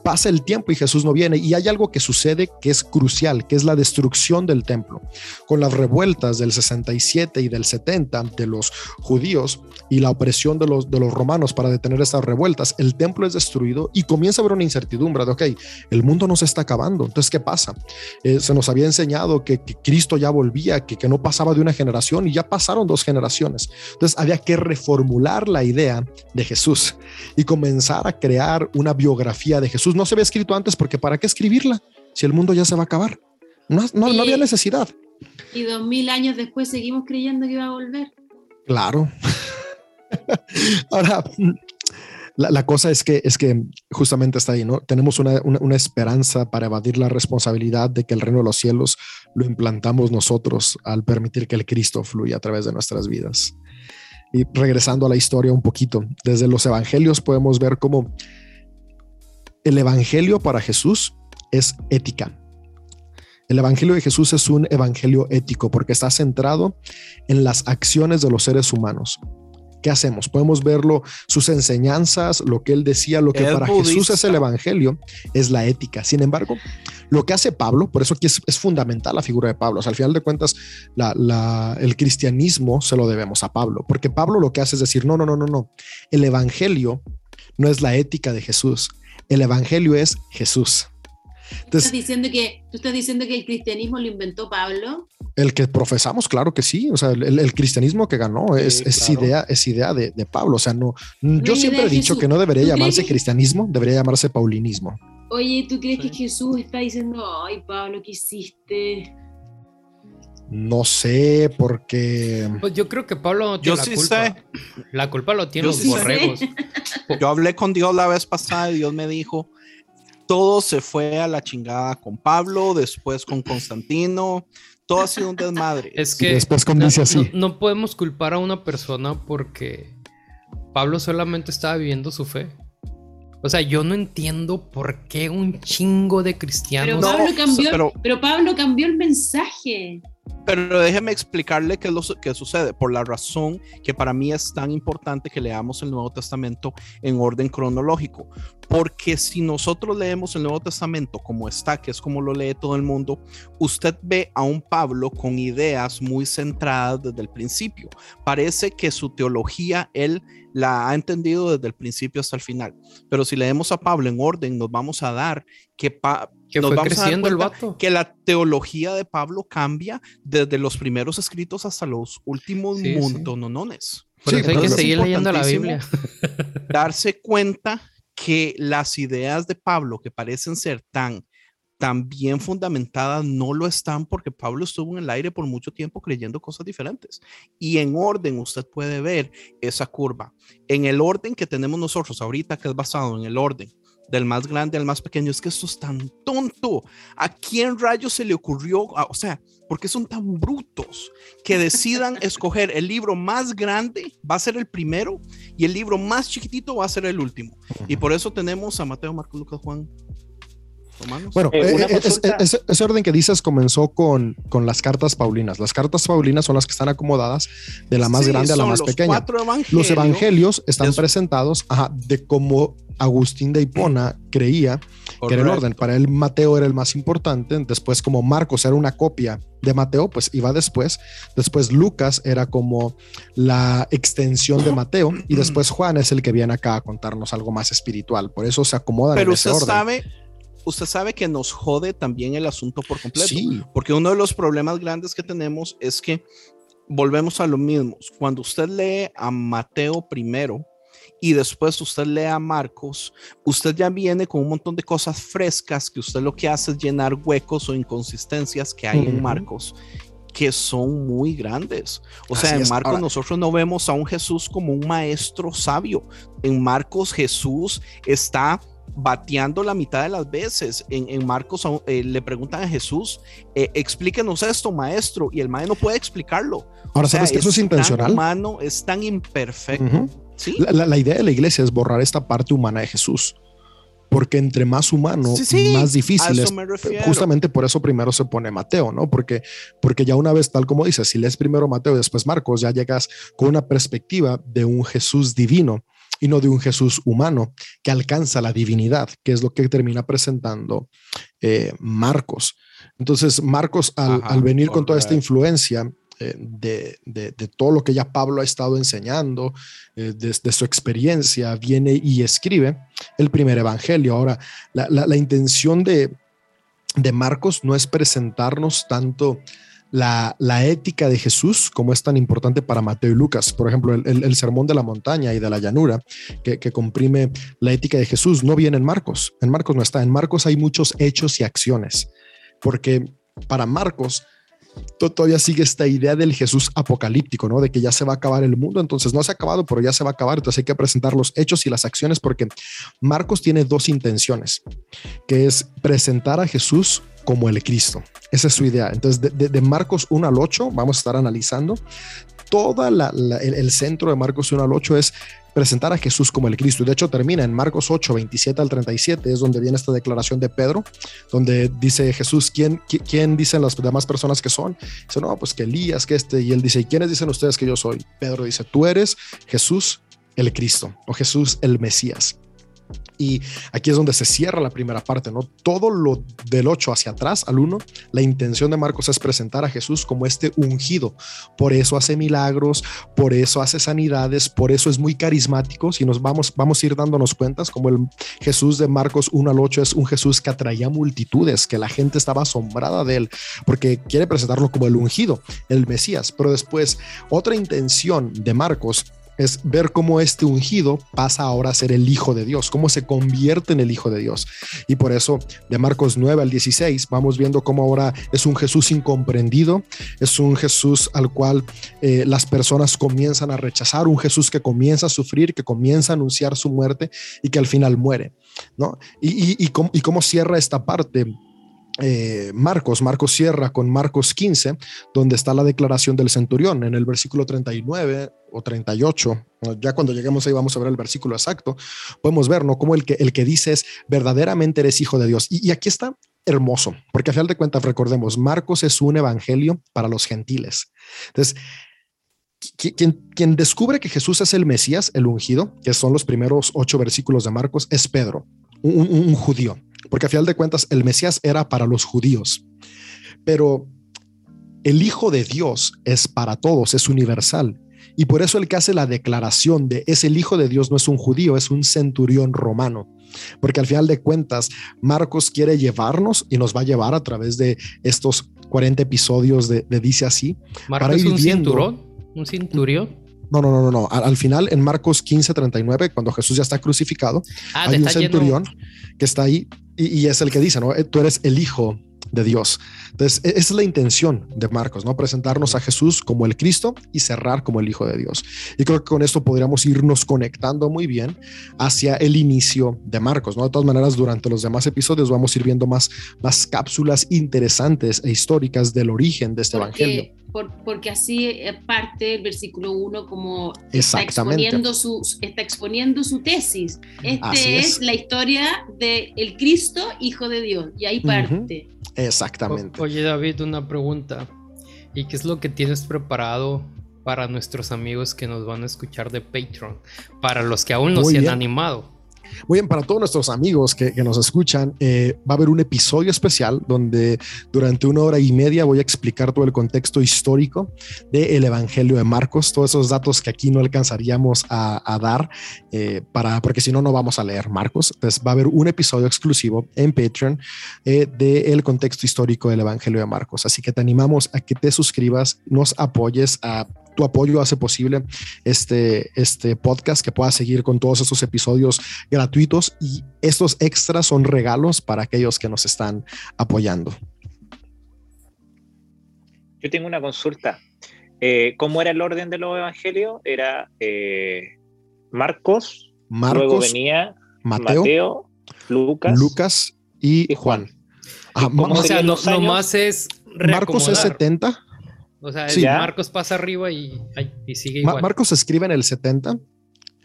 pasa el tiempo y Jesús no viene. Y hay algo que sucede que es crucial, que es la destrucción del templo. Con las revueltas del 67 y del 70 de los judíos y la opresión de los, de los romanos para detener estas revueltas, el templo es destruido y comienza a haber una incertidumbre de, ok, el mundo no se está acabando. Entonces, ¿qué pasa? Eh, se nos había enseñado que, Cristo ya volvía, que, que no pasaba de una generación y ya pasaron dos generaciones. Entonces, había que reformular la idea de Jesús y comenzar a crear una biografía de Jesús no se había escrito antes porque ¿para qué escribirla si el mundo ya se va a acabar? No, no, había necesidad. Y dos mil años después seguimos creyendo que iba a volver. Claro. Ahora, la, cosa es que, es que justamente está ahí, ¿no? Tenemos una, una, esperanza para evadir la responsabilidad de que el reino de los cielos lo implantamos nosotros al permitir que el Cristo fluya a través de nuestras vidas. Y regresando a la historia un poquito, desde los evangelios podemos ver cómo el Evangelio para Jesús es ética. El Evangelio de Jesús es un Evangelio ético porque está centrado en las acciones de los seres humanos. ¿Qué hacemos? Podemos verlo, sus enseñanzas, lo que él decía, lo que para Jesús es el Evangelio, es la ética. Sin embargo, lo que hace Pablo, por eso aquí es, fundamental la figura de Pablo. al final de cuentas, el cristianismo se lo debemos a Pablo, porque Pablo lo que hace es decir, no, no, no, no, no. El Evangelio no es la ética de Jesús, el evangelio es Jesús. ¿Tú, estás diciendo que, ¿Tú estás diciendo que el cristianismo lo inventó Pablo? El que profesamos, claro que sí. O sea, el, cristianismo que ganó es, idea, es idea de, Pablo. O sea, no, yo siempre he dicho que no debería llamarse cristianismo, debería llamarse paulinismo. Oye, ¿tú crees que Jesús está diciendo, ay, Pablo, ¿qué hiciste? No sé, porque. Pues yo creo que Pablo yo la sí Sé. La culpa lo tiene los borregos. Yo hablé con Dios la vez pasada y Dios me dijo: todo se fue a la chingada con Pablo, después con Constantino. Todo ha sido un desmadre. Es que después no, así. no podemos culpar a una persona porque Pablo solamente estaba viviendo su fe. O sea, yo no entiendo por qué un chingo de cristianos. Pero Pablo cambió, pero Pablo cambió el mensaje. Pero déjeme explicarle qué es lo que sucede, por la razón que para mí es tan importante que leamos el Nuevo Testamento en orden cronológico. Porque si nosotros leemos el Nuevo Testamento como está, que es como lo lee todo el mundo, usted ve a un Pablo con ideas muy centradas desde el principio. Parece que su teología él la ha entendido desde el principio hasta el final. Pero si leemos a Pablo en orden, nos vamos a dar que que nos vamos creciendo a dar el que la teología de Pablo cambia desde los primeros escritos hasta los últimos sí, montonones. Sí. hay que seguir leyendo la Biblia. darse cuenta que las ideas de Pablo que parecen ser tan tan bien fundamentadas no lo están porque Pablo estuvo en el aire por mucho tiempo creyendo cosas diferentes. Y en orden usted puede ver esa curva. En el orden que tenemos nosotros ahorita, que es basado en el orden del más grande al más pequeño, es que esto es tan tonto. ¿A quién rayos se le ocurrió? Ah, o sea, ¿por qué son tan brutos que decidan escoger el libro más grande va a ser el primero y el libro más chiquitito va a ser el último? Y por eso tenemos a Mateo, Marcos, Lucas, Juan. Bueno, eh, eh, ese orden que dices comenzó con, con las cartas paulinas. Las cartas paulinas son las que están acomodadas de la más grande a la más pequeña. Los evangelios están presentados de cómo Agustín de Hipona creía que era el orden. Para él Mateo era el más importante, después como Marcos era una copia de Mateo, pues iba después. Después Lucas era como la extensión de Mateo y después Juan es el que viene acá a contarnos algo más espiritual. Por eso se acomoda. Pero en ese usted sabe, usted sabe que nos jode también el asunto por completo, porque uno de los problemas grandes que tenemos es que volvemos a lo mismo. Cuando usted lee a Mateo primero, y después usted lea Marcos, usted ya viene con un montón de cosas frescas que usted lo que hace es llenar huecos o inconsistencias que hay en Marcos que son muy grandes. O sea, en Marcos nosotros no vemos a un Jesús como un maestro sabio. En Marcos Jesús está bateando la mitad de las veces. En, Marcos eh, le preguntan a Jesús, eh, explíquenos esto, maestro, y el maestro no puede explicarlo. Ahora, ¿sabes que eso es intencional? humano, es tan imperfecto La, idea de la iglesia es borrar esta parte humana de Jesús. Porque entre más humano, más difícil es. Justamente por eso primero se pone Mateo, ¿no? Porque, porque ya una vez, tal como dices, si lees primero Mateo y después Marcos, ya llegas con una perspectiva de un Jesús divino y no de un Jesús humano que alcanza la divinidad, que es lo que termina presentando eh, Marcos. Entonces, Marcos, al, venir con toda esta influencia, eh, de, de, todo lo que ya Pablo ha estado enseñando, eh, desde su experiencia, viene y escribe el primer evangelio. Ahora, la, la, intención de, de, Marcos no es presentarnos tanto la, la, ética de Jesús como es tan importante para Mateo y Lucas. Por ejemplo, el, el, sermón de la montaña y de la llanura, que, que comprime la ética de Jesús, no viene en Marcos. En Marcos no está. En Marcos hay muchos hechos y acciones, porque para Marcos, todavía sigue esta idea del Jesús apocalíptico, ¿no? De que ya se va a acabar el mundo, entonces no se ha acabado, pero ya se va a acabar, entonces hay que presentar los hechos y las acciones porque Marcos tiene dos intenciones, que es presentar a Jesús como el Cristo. Esa es su idea. Entonces, de, Marcos 1 al 8, vamos a estar analizando. Toda el, centro de Marcos 1 al 8 es presentar a Jesús como el Cristo. De hecho, termina en Marcos 8, 27 al 37, es donde viene esta declaración de Pedro, donde dice Jesús, ¿quién, quién dicen las demás personas que son? Dice, no, pues que Elías, que este, y él dice, ¿y quiénes dicen ustedes que yo soy? Pedro dice, tú eres Jesús el Cristo o Jesús el Mesías. Y aquí es donde se cierra la primera parte, ¿no? Todo lo del 8 hacia atrás, al 1, la intención de Marcos es presentar a Jesús como este ungido. Por eso hace milagros, por eso hace sanidades, por eso es muy carismático. Si nos vamos, vamos a ir dándonos cuentas, como el Jesús de Marcos 1 al 8 es un Jesús que atraía multitudes, que la gente estaba asombrada de él, porque quiere presentarlo como el ungido, el Mesías. Pero después, otra intención de Marcos es ver cómo este ungido pasa ahora a ser el Hijo de Dios, cómo se convierte en el Hijo de Dios. Y por eso de Marcos 9 al 16 vamos viendo cómo ahora es un Jesús incomprendido, es un Jesús al cual eh, las personas comienzan a rechazar, un Jesús que comienza a sufrir, que comienza a anunciar su muerte y que al final muere. ¿no? Y, y, cómo, y cómo cierra esta parte eh, Marcos, Marcos cierra con Marcos 15, donde está la declaración del centurión en el versículo 39 o 38. Ya cuando lleguemos ahí vamos a ver el versículo exacto. Podemos ver, ¿no? Como el que, el que dice es verdaderamente eres hijo de Dios. Y, aquí está hermoso, porque a final de cuentas recordemos, Marcos es un evangelio para los gentiles. Entonces, quien, quien, descubre que Jesús es el Mesías, el ungido, que son los primeros ocho versículos de Marcos, es Pedro, un judío porque a final de cuentas el Mesías era para los judíos, pero el Hijo de Dios es para todos, es universal. Y por eso el que hace la declaración de es el Hijo de Dios no es un judío, es un centurión romano. Porque al final de cuentas, Marcos quiere llevarnos y nos va a llevar a través de estos 40 episodios de, Dice así. Marcos es un cinturón, un centurión. No, no, no, no, Al, final, en Marcos 15, 39, cuando Jesús ya está crucificado, ah, hay un centurión que está ahí y, es el que dice, ¿no? Eh, tú eres el hijo de Dios. Entonces, e, esa es la intención de Marcos, ¿no? Presentarnos a Jesús como el Cristo y cerrar como el Hijo de Dios. Y creo que con esto podríamos irnos conectando muy bien hacia el inicio de Marcos, ¿no? De todas maneras, durante los demás episodios vamos a ir viendo más, más cápsulas interesantes e históricas del origen de este Evangelio porque así eh, parte el versículo 1 como está exponiendo, su, está exponiendo su tesis. Esta es. la historia del el Cristo, Hijo de Dios, y ahí parte. Exactamente. oye David, una pregunta. ¿Y qué es lo que tienes preparado para nuestros amigos que nos van a escuchar de Patreon? Para los que aún no se han animado. Muy bien, para todos nuestros amigos que, nos escuchan, eh, va a haber un episodio especial donde durante una hora y media voy a explicar todo el contexto histórico del Evangelio de Marcos, todos esos datos que aquí no alcanzaríamos a, dar, eh, para, porque si no, no vamos a leer Marcos. Entonces va a haber un episodio exclusivo en Patreon eh, del contexto histórico del Evangelio de Marcos. Así que te animamos a que te suscribas, nos apoyes a tu apoyo hace posible este, este podcast que pueda seguir con todos estos episodios gratuitos y estos extras son regalos para aquellos que nos están apoyando. Yo tengo una consulta. Eh, ¿Cómo era el orden de los evangelios? Era eh, Marcos, Marcos, luego venía Mateo, Lucas, Lucas y, Juan. Ah, o sea, no, más es Marcos es 70, o sea, Marcos pasa arriba y, sigue igual. Marcos escribe en el 70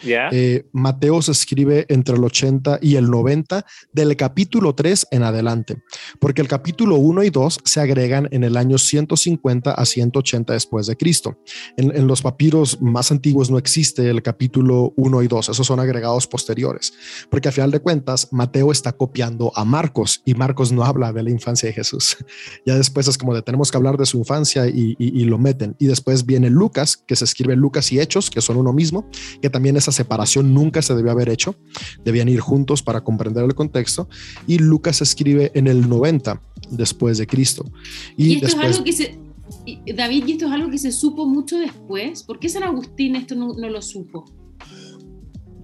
Eh, Mateo se escribe entre el 80 y el 90 del capítulo 3 en adelante, porque el capítulo 1 y 2 se agregan en el año 150 a 180 después de Cristo. En, los papiros más antiguos no existe el capítulo 1 y 2, esos son agregados posteriores, porque a final de cuentas Mateo está copiando a Marcos y Marcos no habla de la infancia de Jesús. Ya después es como de tenemos que hablar de su infancia y, lo meten. Y después viene Lucas, que se escribe Lucas y Hechos, que son uno mismo, que también esa separación nunca se debió haber hecho, debían ir juntos para comprender el contexto, y Lucas escribe en el 90 después de Cristo. Y, esto es algo que se, David, y esto es algo que se supo mucho después, ¿por qué San Agustín esto no, no lo supo?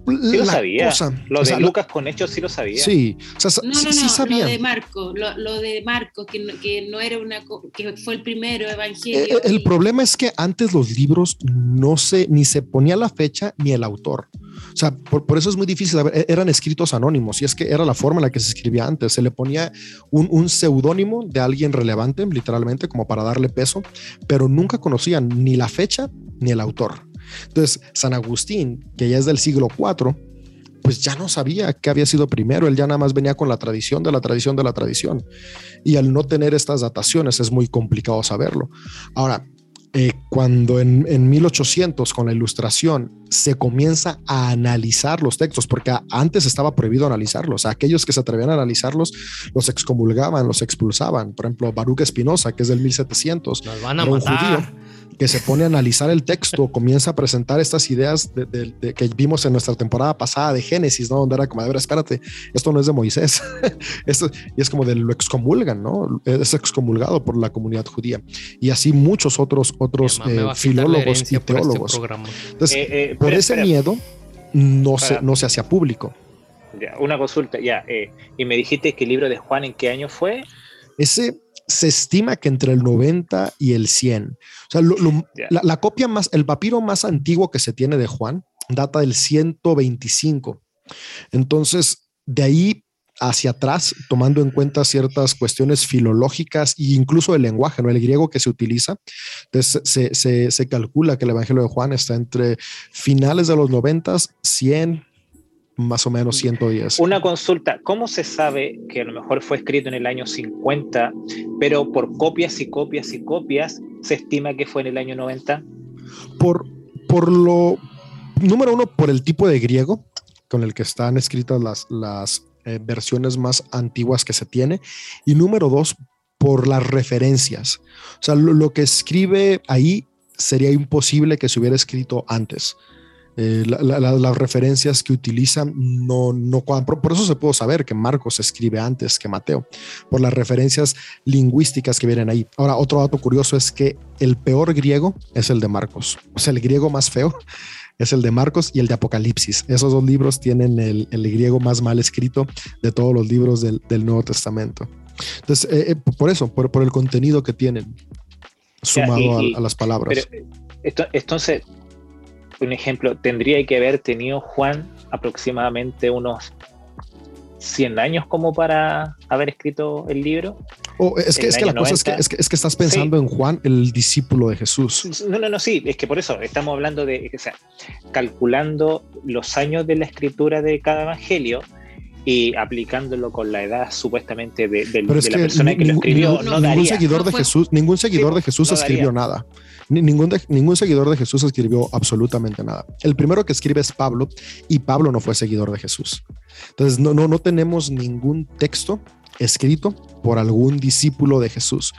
Sí lo sabía. lo de Lucas con hechos sí lo sabía. Sí, no, no, no, lo de Marco, lo, de Marco, que no, que no, era una, que fue el primero evangelio. Eh, el, problema es que antes los libros no se, ni se ponía la fecha ni el autor. O sea, por, eso es muy difícil. E, eran escritos anónimos y es que era la forma en la que se escribía antes. Se le ponía un, un seudónimo de alguien relevante, literalmente, como para darle peso, pero nunca conocían ni la fecha ni el autor. Entonces, San Agustín, que ya es del siglo IV, pues ya no sabía qué había sido primero, él ya nada más venía con la tradición de la tradición de la tradición. Y al no tener estas dataciones es muy complicado saberlo. Ahora, eh, cuando en, en, 1800 con la ilustración se comienza a analizar los textos, porque antes estaba prohibido analizarlos, aquellos que se atrevían a analizarlos los excomulgaban, los expulsaban. Por ejemplo, Baruch Espinosa, que es del 1700, Nos van a matar que se pone a analizar el texto, comienza a presentar estas ideas de, que vimos en nuestra temporada pasada de Génesis, ¿no? Donde era como, de ver, espérate, esto no es de Moisés. esto, y es como de lo excomulgan, ¿no? Es excomulgado por la comunidad judía. Y así muchos otros, otros eh, filólogos y este teólogos. Entonces, eh, eh, por ese miedo, no se, no se hacía público. Ya, una consulta, ya. y me dijiste que el libro de Juan, ¿en qué año fue? Ese se estima que entre el 90 y el 100. O sea, la, copia más, el papiro más antiguo que se tiene de Juan data del 125. Entonces, de ahí hacia atrás, tomando en cuenta ciertas cuestiones filológicas e incluso el lenguaje, ¿no? el griego que se utiliza, entonces se, se, se calcula que el Evangelio de Juan está entre finales de los 90, 100, más o menos 110. Una consulta, ¿cómo se sabe que a lo mejor fue escrito en el año 50, pero por copias y copias y copias se estima que fue en el año 90? Por, por lo, número uno, por el tipo de griego con el que están escritas las, las eh, versiones más antiguas que se tiene, y número dos, por las referencias. O sea, lo que escribe ahí sería imposible que se hubiera escrito antes. Eh, las referencias que utilizan no, no por, por, eso se puede saber que Marcos escribe antes que Mateo, por las referencias lingüísticas que vienen ahí. Ahora, otro dato curioso es que el peor griego es el de Marcos, o sea, el griego más feo es el de Marcos y el de Apocalipsis. Esos dos libros tienen el, el griego más mal escrito de todos los libros del, del Nuevo Testamento. Entonces, eh, eh, por eso, por, por, el contenido que tienen sumado a, a, las palabras. Pero, esto, entonces, un ejemplo, tendría que haber tenido Juan aproximadamente unos 100 años como para haber escrito el libro. Oh, es, que, es que la cosa es que, es que, estás pensando en Juan, el discípulo de Jesús. No, no, no, sí, es que por eso estamos hablando de, o sea, calculando los años de la escritura de cada evangelio y aplicándolo con la edad supuestamente de, la persona que lo escribió. no ningún seguidor de Jesús, ningún seguidor de Jesús escribió nada. Ningún, ningún seguidor de Jesús escribió absolutamente nada. El primero que escribe es Pablo y Pablo no fue seguidor de Jesús. Entonces no, no, no tenemos ningún texto escrito por algún discípulo de Jesús.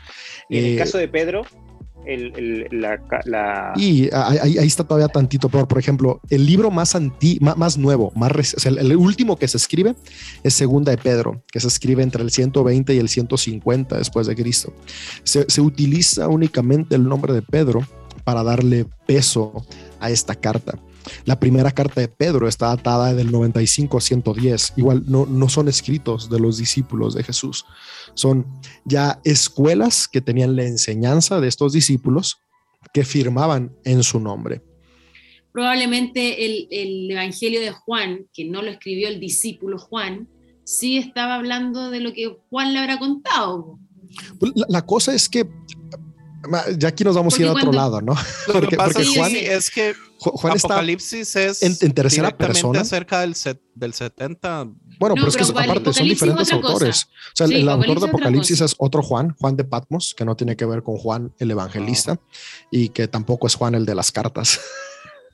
Y en el eh, caso de Pedro, el, Y ahí, está todavía tantito peor. Por ejemplo, el libro más, anti, más, nuevo, más el, último que se escribe es Segunda de Pedro, que se escribe entre el 120 y el 150 después de Cristo. Se, se utiliza únicamente el nombre de Pedro para darle peso a esta carta. La primera carta de Pedro está datada del 95 a 110. Igual no, no son escritos de los discípulos de Jesús. Son ya escuelas que tenían la enseñanza de estos discípulos que firmaban en su nombre. Probablemente el, el Evangelio de Juan, que no lo escribió el discípulo Juan, sí estaba hablando de lo que Juan le habrá contado. Pues, la, la cosa es que Ya aquí nos vamos a ir a otro lado, ¿no? Lo porque, que pasa Juan, es que Juan Apocalipsis es en, tercera persona acerca del, del 70. Bueno, pero es que aparte son diferentes autores. O sea, el, autor de Apocalipsis es otro Juan, Juan de Patmos, que no tiene que ver con Juan el evangelista y que tampoco es Juan el de las cartas.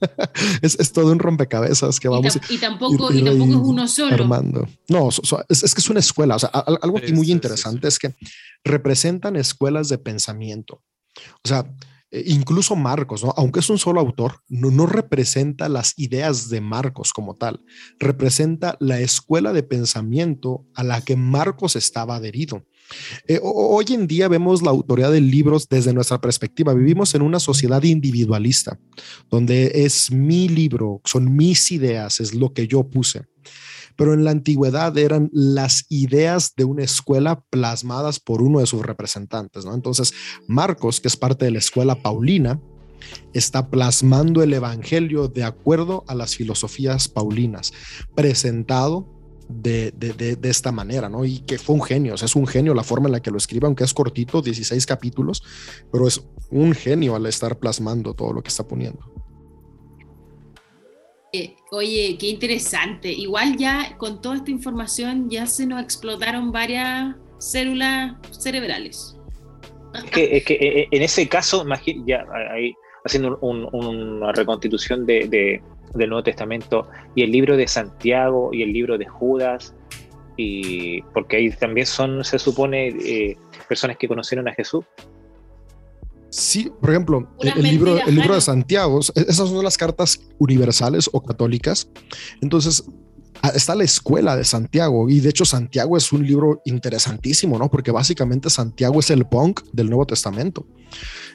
es, todo un rompecabezas que vamos y, tampoco, y tampoco es uno solo. Armando. No, es, que es una escuela. O sea, algo aquí muy interesante es que representan escuelas de pensamiento. O sea, eh, incluso Marcos, aunque es un solo autor, no, no, representa las ideas de Marcos como tal, representa la escuela de pensamiento a la que Marcos estaba adherido. Eh, hoy en día vemos la autoría de libros desde nuestra perspectiva. Vivimos en una sociedad individualista, donde es mi libro, son mis ideas, es lo que yo puse. Pero en la antigüedad eran las ideas de una escuela plasmadas por uno de sus representantes. ¿no? Entonces, Marcos, que es parte de la escuela paulina, está plasmando el Evangelio de acuerdo a las filosofías paulinas, presentado de, de, esta manera, ¿no? Y que fue un genio, o sea, es un genio la forma en la que lo escribe, aunque es cortito, 16 capítulos, pero es un genio al estar plasmando todo lo que está poniendo. Eh, oye, qué interesante. Igual ya con toda esta información ya se nos explotaron varias células cerebrales. Es que, que eh, eh, en ese caso, ya ahí, haciendo una reconstitución de, del Nuevo Testamento y el libro de Santiago y el libro de Judas, y porque ahí también son, se supone, eh, personas que conocieron a Jesús. Sí, por ejemplo, el libro, el libro de Santiago, esas son las cartas universales o católicas. Entonces, está la escuela de Santiago y de hecho Santiago es un libro interesantísimo, ¿no? Porque básicamente Santiago es el punk del Nuevo Testamento.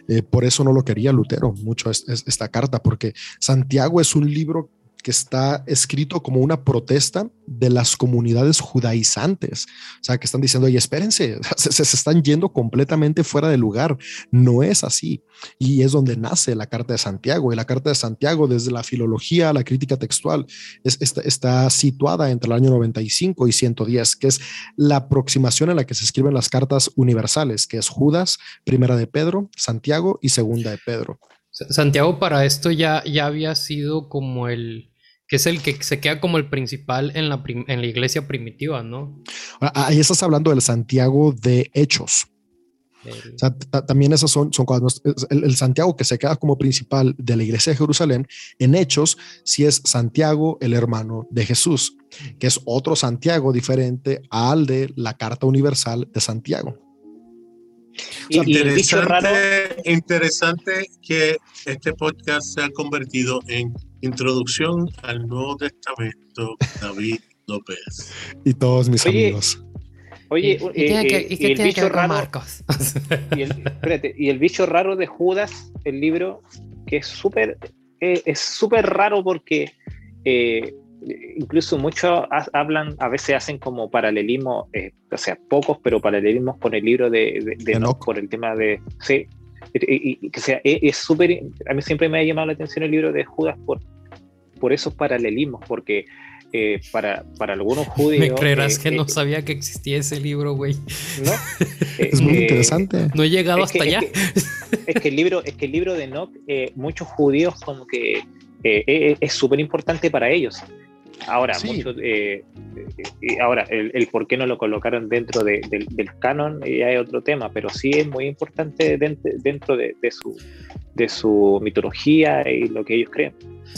Eh, por eso no lo quería Lutero mucho esta carta, porque Santiago es un libro que está escrito como una protesta de las comunidades judaizantes. O sea, que están diciendo, oye, espérense, se, están yendo completamente fuera de lugar. No es así. Y es donde nace la Carta de Santiago. Y la Carta de Santiago, desde la filología, la crítica textual, está, está situada entre el año 95 y 110, que es la aproximación en la que se escriben las cartas universales, que es Judas, Primera de Pedro, Santiago y Segunda de Pedro. Santiago para esto ya, ya había sido como el, que es el que se queda como el principal en la, en la iglesia primitiva, ¿no? Ahí estás hablando del Santiago de Hechos. O sea, también esos son, son el, Santiago que se queda como principal de la iglesia de Jerusalén, en Hechos, si es Santiago, el hermano de Jesús, que es otro Santiago diferente al de la Carta Universal de Santiago. interesante, interesante que este podcast se ha convertido en Introducción al Nuevo Testamento, David López. Y todos mis amigos. Oye, ¿y, el bicho raro, Marcos? y, el, espérate, y el bicho raro de Judas, el libro, que es súper eh, es súper raro porque eh, incluso muchos hablan, a veces hacen como paralelismo, eh, o sea, pocos, pero paralelismos con el libro de, de, por el tema de, sí, que sea, e, es súper, a mí siempre me ha llamado la atención el libro de Judas por, por esos paralelismos, porque eh, para, para algunos judíos... Me creerás eh, que no eh, sabía que existía ese libro, güey. ¿No? es muy interesante. No he llegado hasta allá. Es que, el libro, es que el libro de Enoch, muchos judíos como que es súper importante para ellos. Ahora, eh, eh, ahora el, por qué no lo colocaron dentro del canon ya es otro tema, pero sí es muy importante dentro, de, su, de su mitología y lo que ellos creen.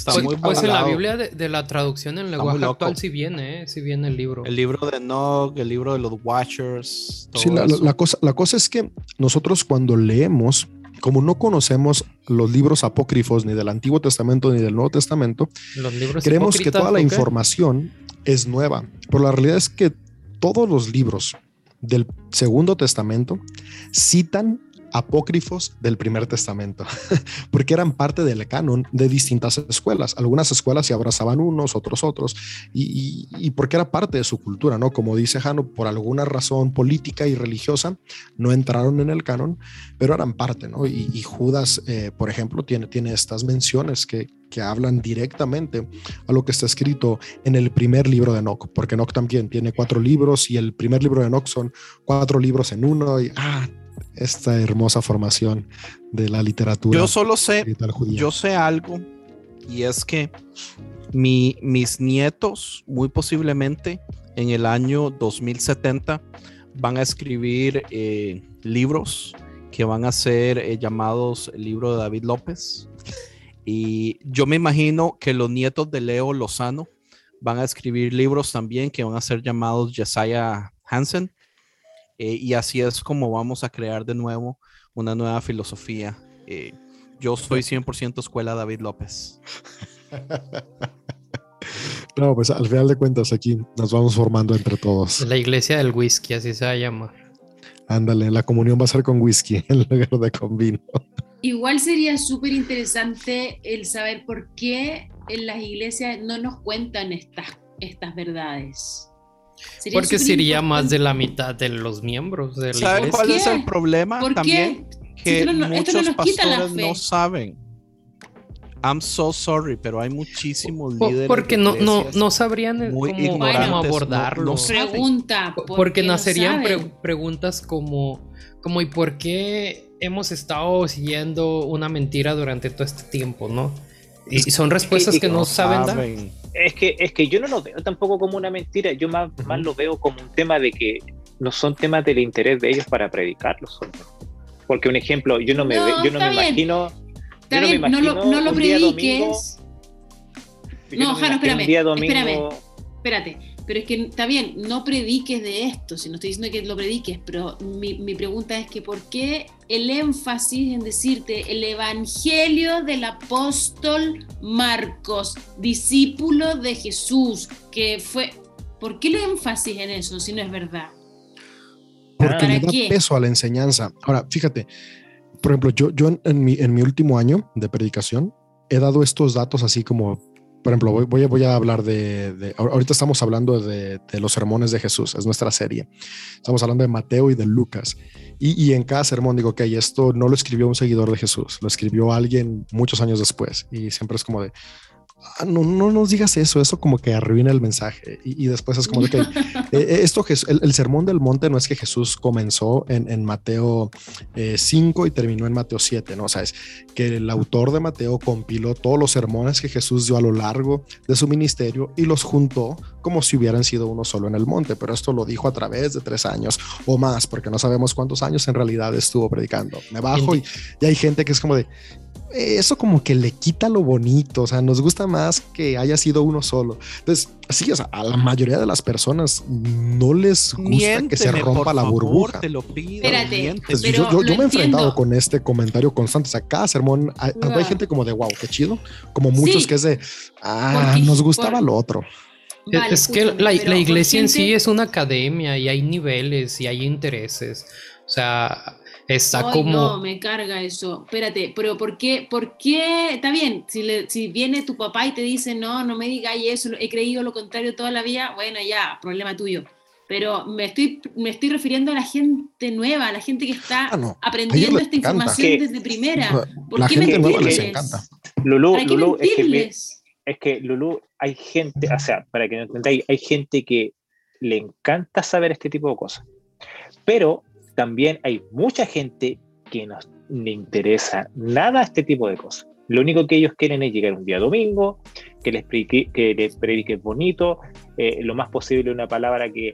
pues, pues en la Biblia de, la traducción en lenguaje actual sí viene, ¿eh? sí viene el libro. El libro de Nog, el libro de los Watchers. Sí, la, cosa, la cosa es que nosotros cuando leemos como no conocemos los libros apócrifos ni del Antiguo Testamento ni del Nuevo Testamento, creemos que toda la información es nueva. Pero la realidad es que todos los libros del Segundo Testamento citan apócrifos del primer testamento, porque eran parte del canon de distintas escuelas. Algunas escuelas se abrazaban unos, otros otros, y, porque era parte de su cultura, ¿no? Como dice Jano, por alguna razón política y religiosa, no entraron en el canon, pero eran parte, ¿no? Y, Judas, eh, por ejemplo, tiene, tiene estas menciones que, que hablan directamente a lo que está escrito en el primer libro de Enoch, porque Enoch también tiene cuatro libros y el primer libro de Enoch son cuatro libros en uno y ah, esta hermosa formación de la literatura. Yo solo sé, yo sé algo, y es que mi, mis nietos, muy posiblemente en el año 2070, van a escribir eh, libros que van a ser eh, llamados el libro de David López. Y yo me imagino que los nietos de Leo Lozano van a escribir libros también que van a ser llamados Jesiah Hansen. Eh, y así es como vamos a crear de nuevo una nueva filosofía. yo soy 100% escuela David López. No, pues al final de cuentas aquí nos vamos formando entre todos. La iglesia del whisky, así se va a llamar. Ándale, la comunión va a ser con whisky en lugar de con vino. Igual sería súper interesante el saber por qué en las iglesias no nos cuentan estas, estas verdades. Porque sería más de la mitad de los miembros de la ¿Saben cuál es el problema también? Que muchos pastores no saben. I'm so sorry, pero hay muchísimos líderes. Porque no, no, no sabrían cómo, abordarlo. Pregunta. porque nacerían preguntas como, como, ¿y por qué hemos estado siguiendo una mentira durante todo este tiempo, no? Y, son respuestas que, no saben, dar. Es que, es que yo no lo veo tampoco como una mentira, yo más, más lo veo como un tema de que no son temas del interés de ellos para predicarlos. Porque un ejemplo, yo no me, yo no me imagino no, lo, no prediques. no, Jano, espérame, espérame. Espérate, pero es que está bien, no prediques de esto, si no estoy diciendo que lo prediques, pero mi, mi, pregunta es que ¿por qué el énfasis en decirte el evangelio del apóstol Marcos, discípulo de Jesús, que fue, ¿por qué el énfasis en eso si no es verdad? Porque le da peso a la enseñanza. Ahora, fíjate, por ejemplo, yo, yo en, mi, en mi último año de predicación he dado estos datos así como, por ejemplo, voy, a, hablar de, ahorita estamos hablando de, de, los sermones de Jesús, es nuestra serie. Estamos hablando de Mateo y de Lucas. Y, y en cada sermón digo, ok, esto no lo escribió un seguidor de Jesús, lo escribió alguien muchos años después. Y siempre es como de, no, no nos digas eso, eso como que arruina el mensaje. Y, después es como que eh, eh, esto, el, el, sermón del monte no es que Jesús comenzó en, en Mateo 5 eh, y terminó en Mateo 7, ¿no? O sea, es que el autor de Mateo compiló todos los sermones que Jesús dio a lo largo de su ministerio y los juntó como si hubieran sido uno solo en el monte, pero esto lo dijo a través de tres años o más, porque no sabemos cuántos años en realidad estuvo predicando. Me bajo y, y hay gente que es como de, eso como que le quita lo bonito, o sea, nos gusta más que haya sido uno solo. Entonces, sí, o sea, a la mayoría de las personas no les gusta que se rompa la burbuja. te lo pido, Espérate, yo, me he enfrentado con este comentario constante, o sea, cada sermón, hay, gente como de, wow, qué chido, como muchos que es de, ah, nos gustaba lo otro. es que la, iglesia en sí es una academia y hay niveles y hay intereses. O sea, Está como. No, me carga eso. Espérate, pero ¿por qué? ¿Por qué? Está bien, si, le, si viene tu papá y te dice, no, no me digas eso, he creído lo contrario toda la vida, bueno, ya, problema tuyo. Pero me estoy, me estoy refiriendo a la gente nueva, a la gente que está ah, aprendiendo esta información desde primera. ¿Por la qué gente nueva les encanta. Lulú, Lulú, es que, es que Lulú, hay gente, o sea, para que no entendáis, hay gente que le encanta saber este tipo de cosas. Pero también hay mucha gente que no le interesa nada este tipo de cosas. Lo único que ellos quieren es llegar un día domingo, que les predique, que les predique bonito, eh, lo más posible una palabra que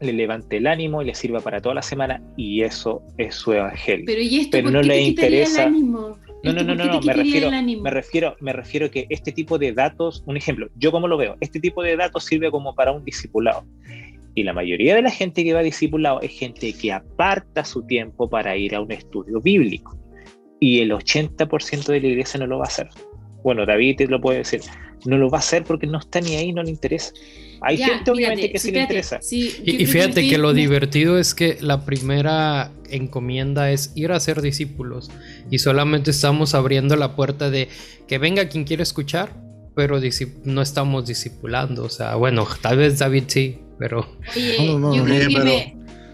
le levante el ánimo y le sirva para toda la semana, y eso es su evangelio. Pero, no le interesa. No, no, no, no, me refiero, me refiero, me refiero que este tipo de datos, un ejemplo, yo como lo veo, este tipo de datos sirve como para un discipulado. Y la mayoría de la gente que va a discipulado es gente que aparta su tiempo para ir a un estudio bíblico. Y el 80% de la iglesia no lo va a hacer. Bueno, David te lo puede decir. No lo va a hacer porque no está ni ahí, no le interesa. Hay gente obviamente que sí, le interesa. y, fíjate que lo divertido es que la primera encomienda es ir a ser discípulos. Y solamente estamos abriendo la puerta de que venga quien quiera escuchar, pero no estamos discipulando. O sea, bueno, tal vez David sí, pero...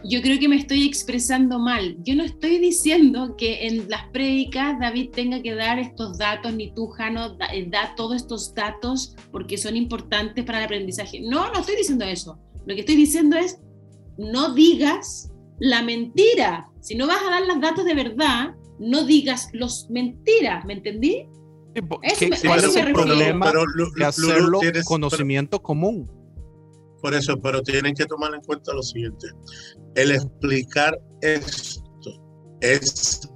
yo, creo que me, estoy expresando mal. Yo no estoy diciendo que en las prédicas David tenga que dar estos datos, ni tú, Jano, da, eh, da todos estos datos porque son importantes para el aprendizaje. No, no estoy diciendo eso. Lo que estoy diciendo es, no digas la mentira. Si no vas a dar los datos de verdad, no digas los mentiras, ¿me entendí? ¿Cuál es el problema de hacerlo conocimiento común? Por eso, pero tienen que tomar en cuenta lo siguiente. El explicar esto es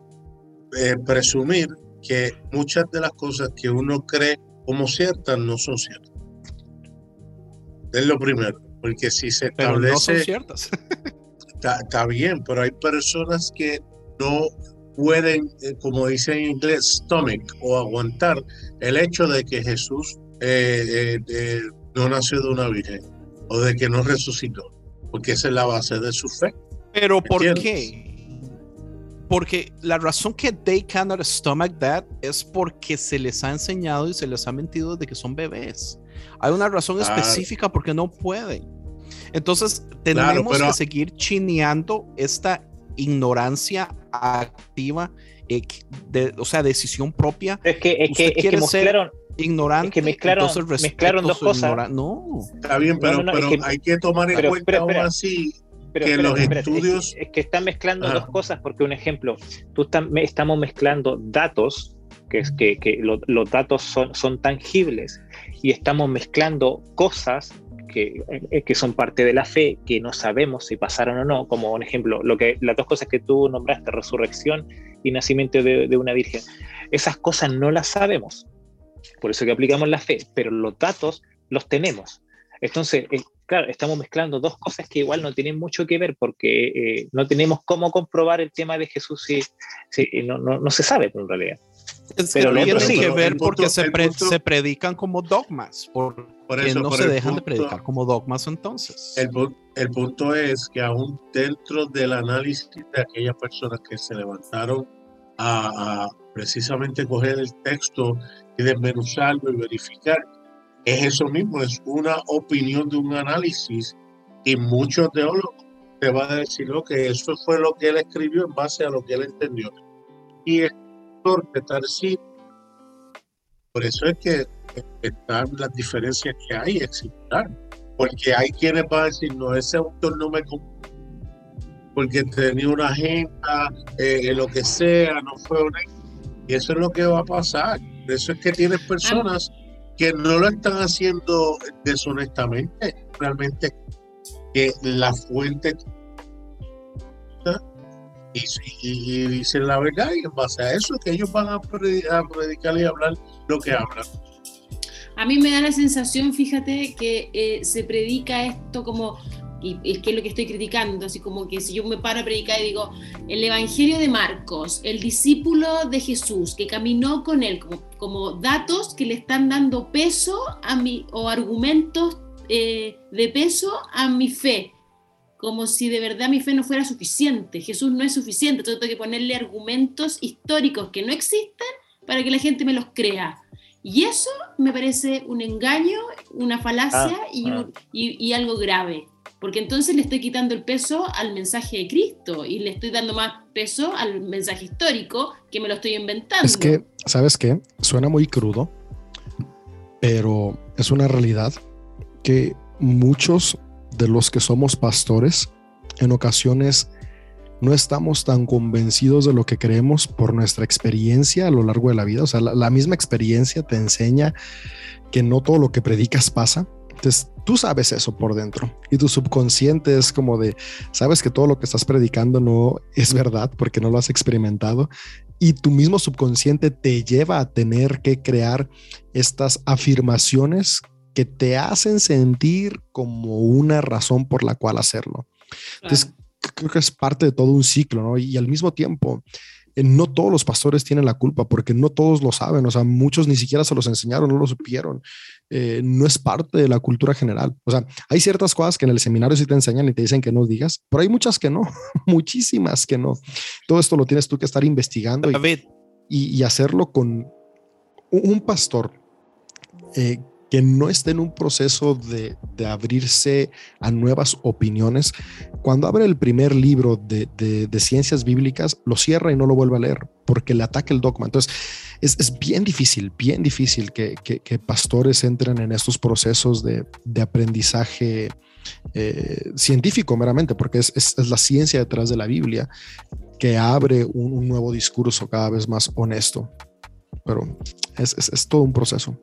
eh, presumir que muchas de las cosas que uno cree como ciertas no son ciertas. Es lo primero, porque si se establece... Pero no son ciertas. está, bien, pero hay personas que no pueden, eh, como dice en inglés, stomach o aguantar el hecho de que Jesús eh, no nació de una virgen o de que no resucitó, porque esa es la base de su fe. Pero ¿por qué? Porque la razón que they cannot stomach that es porque se les ha enseñado y se les ha mentido de que son bebés. Hay una razón específica porque no pueden. Entonces, tenemos que seguir chineando esta ignorancia activa, eh, de, o sea, decisión propia. Es que, es que, es que mezclaron, ignorante. Es que mezclaron, mezclaron dos cosas. No. Está bien, pero, pero hay que tomar en cuenta aún así que los estudios. Es que, están mezclando dos cosas, porque un ejemplo, tú estamos mezclando datos, que es que, que los datos son, son tangibles, y estamos mezclando cosas que, eh, que, son parte de la fe, que no sabemos si pasaron o no, como un ejemplo, lo que, las dos cosas que tú nombraste, resurrección y nacimiento de, de una virgen, esas cosas no las sabemos. Por eso que aplicamos la fe, pero los datos los tenemos. Entonces, eh, claro, estamos mezclando dos cosas que igual no tienen mucho que ver porque eh, no tenemos cómo comprobar el tema de Jesús si, si no, no, no, se sabe en realidad. pero no tiene que ver porque se, se, predican como dogmas, porque por eso, no se dejan de predicar como dogmas entonces. El, el, punto es que aún dentro del análisis de aquellas personas que se levantaron a, a precisamente coger el texto y desmenuzarlo y verificar, es eso mismo, es una opinión de un análisis y muchos teólogos te van a decir que eso fue lo que él escribió en base a lo que él entendió. Y es interpretar sí. Por eso es que están las diferencias que hay, existen. Porque hay quienes van a decir, no, ese autor no me porque tenía una agenda, eh, lo que sea, no fue una... Y eso es lo que va a pasar. Por eso es que tienes personas que no lo están haciendo deshonestamente, realmente que la fuente y, dicen la verdad y en base a eso que ellos van a, predicar y hablar lo que hablan. A mí me da la sensación, fíjate, que eh, se predica esto como y es que es lo que estoy criticando, así como que si yo me paro a predicar y digo, el Evangelio de Marcos, el discípulo de Jesús que caminó con él, como, como datos que le están dando peso a mi, o argumentos eh, de peso a mi fe, como si de verdad mi fe no fuera suficiente, Jesús no es suficiente, entonces tengo que ponerle argumentos históricos que no existen para que la gente me los crea. Y eso me parece un engaño, una falacia ah, y, ah. y, y algo grave porque entonces le estoy quitando el peso al mensaje de Cristo y le estoy dando más peso al mensaje histórico que me lo estoy inventando. Es que, ¿sabes qué? Suena muy crudo, pero es una realidad que muchos de los que somos pastores en ocasiones no estamos tan convencidos de lo que creemos por nuestra experiencia a lo largo de la vida. O sea, la, la misma experiencia te enseña que no todo lo que predicas pasa entonces, tú sabes eso por dentro y tu subconsciente es como de, sabes que todo lo que estás predicando no es verdad porque no lo has experimentado y tu mismo subconsciente te lleva a tener que crear estas afirmaciones que te hacen sentir como una razón por la cual hacerlo. Entonces, creo que es parte de todo un ciclo, ¿no? Y al mismo tiempo, eh, no todos los pastores tienen la culpa porque no todos lo saben, o sea, muchos ni siquiera se los enseñaron, no lo supieron. Eh, no es parte de la cultura general. O sea, hay ciertas cosas que en el seminario sí te enseñan y te dicen que no digas, pero hay muchas que no, muchísimas que no. Todo esto lo tienes tú que estar investigando y, y, hacerlo con un pastor eh, que no esté en un proceso de, abrirse a nuevas opiniones. Cuando abre el primer libro de, ciencias bíblicas, lo cierra y no lo vuelve a leer porque le ataca el dogma. Entonces, es, bien difícil, bien difícil que, pastores entren en estos procesos de, aprendizaje eh, científico meramente, porque es, es, la ciencia detrás de la Biblia que abre un, nuevo discurso cada vez más honesto. Pero es, es todo un proceso.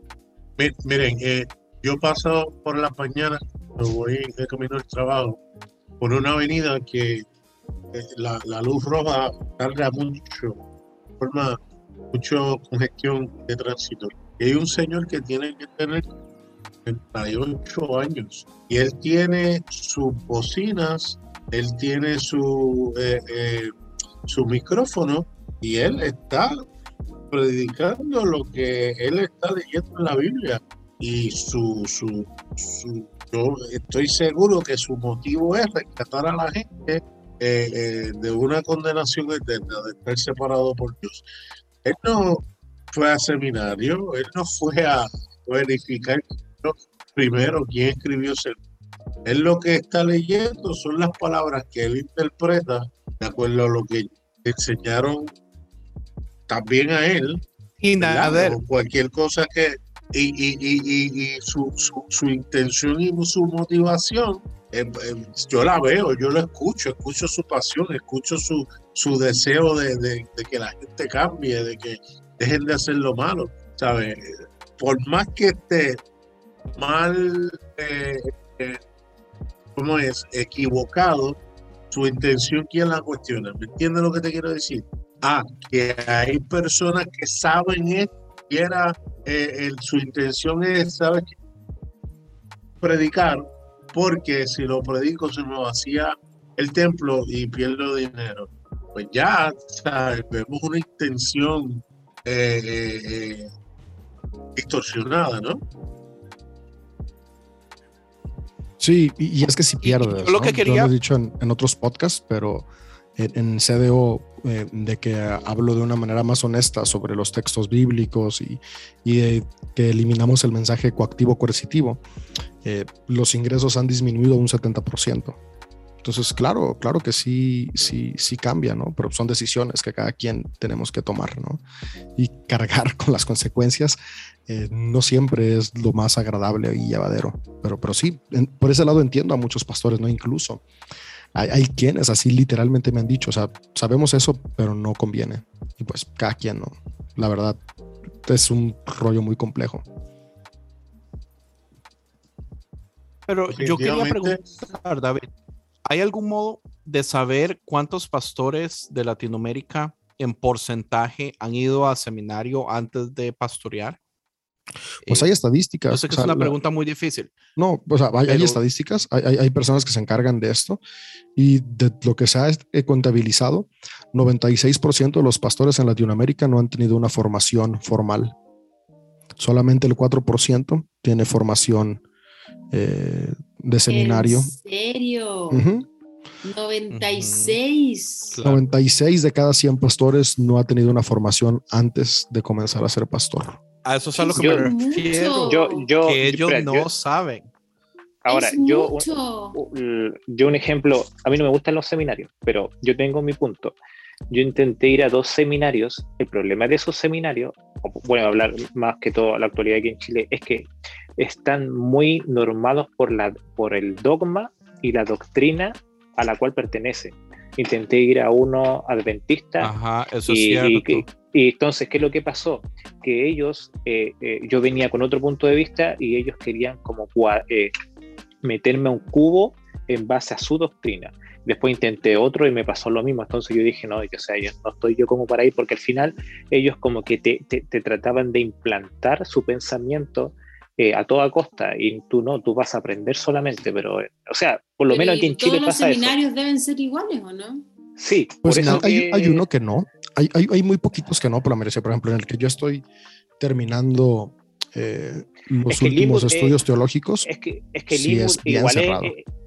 Miren, eh, yo paso por la mañana, voy de camino al trabajo, por una avenida que eh, la, la, luz roja carga mucho, forma mucho congestión de tránsito. Hay un señor que tiene que tener 38 años y él tiene sus bocinas, él tiene su, eh, eh, su micrófono y él está predicando lo que él está leyendo en la Biblia y su, su, su yo estoy seguro que su motivo es rescatar a la gente eh, eh, de una condenación eterna, de estar separado por Dios. Él no fue a seminario, él no fue a verificar primero quién escribió ese él lo que está leyendo son las palabras que él interpreta de acuerdo a lo que enseñaron también a él. Y nada, cualquier cosa que, y, y, y, y su, su, su, intención y su motivación eh, eh, yo la veo, yo lo escucho, escucho su pasión, escucho su, su deseo de, que la gente cambie, de que dejen de hacer lo malo, ¿sabes? Por más que esté mal, eh, eh, ¿cómo es? Equivocado, su intención, ¿quién la cuestiona? ¿Me entiendes lo que te quiero decir? Ah, que hay personas que saben esto era, su intención es, ¿sabes? Predicar porque si lo predico se me vacía el templo y pierdo dinero. Pues ya vemos una intención eh, eh, eh, distorsionada, ¿no? Sí, y, es que si pierdes. Lo que quería. lo he dicho en, otros podcasts, pero en, CDO, de que hablo de una manera más honesta sobre los textos bíblicos y, y que eliminamos el mensaje coactivo coercitivo. Eh, los ingresos han disminuido un 70%. Entonces, claro, claro que sí, sí, sí cambia, ¿no? Pero son decisiones que cada quien tenemos que tomar, ¿no? Y cargar con las consecuencias eh, no siempre es lo más agradable y llevadero, pero, pero sí, por ese lado entiendo a muchos pastores, ¿no? Incluso hay, hay, quienes así literalmente me han dicho, o sea, sabemos eso, pero no conviene. Y pues cada quien, ¿no? La verdad, es un rollo muy complejo. Pero yo quería preguntar, David, ¿hay algún modo de saber cuántos pastores de Latinoamérica en porcentaje han ido a seminario antes de pastorear? Pues hay estadísticas. Yo sé que es una pregunta muy difícil. No, o sea, hay, estadísticas, hay, hay, personas que se encargan de esto y de lo que se ha contabilizado, 96% de los pastores en Latinoamérica no han tenido una formación formal. Solamente el 4% tiene formación eh, de seminario. ¿En serio? 96. 96 de cada 100 pastores no ha tenido una formación antes de comenzar a ser pastor. A eso es a lo que me refiero. Yo, yo, que ellos no saben. Ahora, yo yo un ejemplo, a mí no me gustan los seminarios, pero yo tengo mi punto. Yo intenté ir a dos seminarios. El problema de esos seminarios, bueno, hablar más que todo la actualidad aquí en Chile, es que están muy normados por, la, por el dogma y la doctrina a la cual pertenece. Intenté ir a uno adventista. Ajá, eso y, es cierto. Y, entonces, ¿qué es lo que pasó? Que ellos, eh, eh, yo venía con otro punto de vista y ellos querían como eh, meterme a un cubo en base a su doctrina. Después intenté otro y me pasó lo mismo. Entonces yo dije, no, o sea, yo, no estoy yo como para ir, porque al final ellos como que te, te, te trataban de implantar su pensamiento eh, a toda costa y tú no, tú vas a aprender solamente, pero, o sea, por lo menos aquí en Chile pasa ¿Todos los seminarios deben ser iguales o no? Sí. Pues hay, hay, uno que no, hay, hay, hay, muy poquitos que no, por la merecía. Por ejemplo, en el que yo estoy terminando eh, los últimos estudios teológicos. Es que, es que sí es igual cerrado.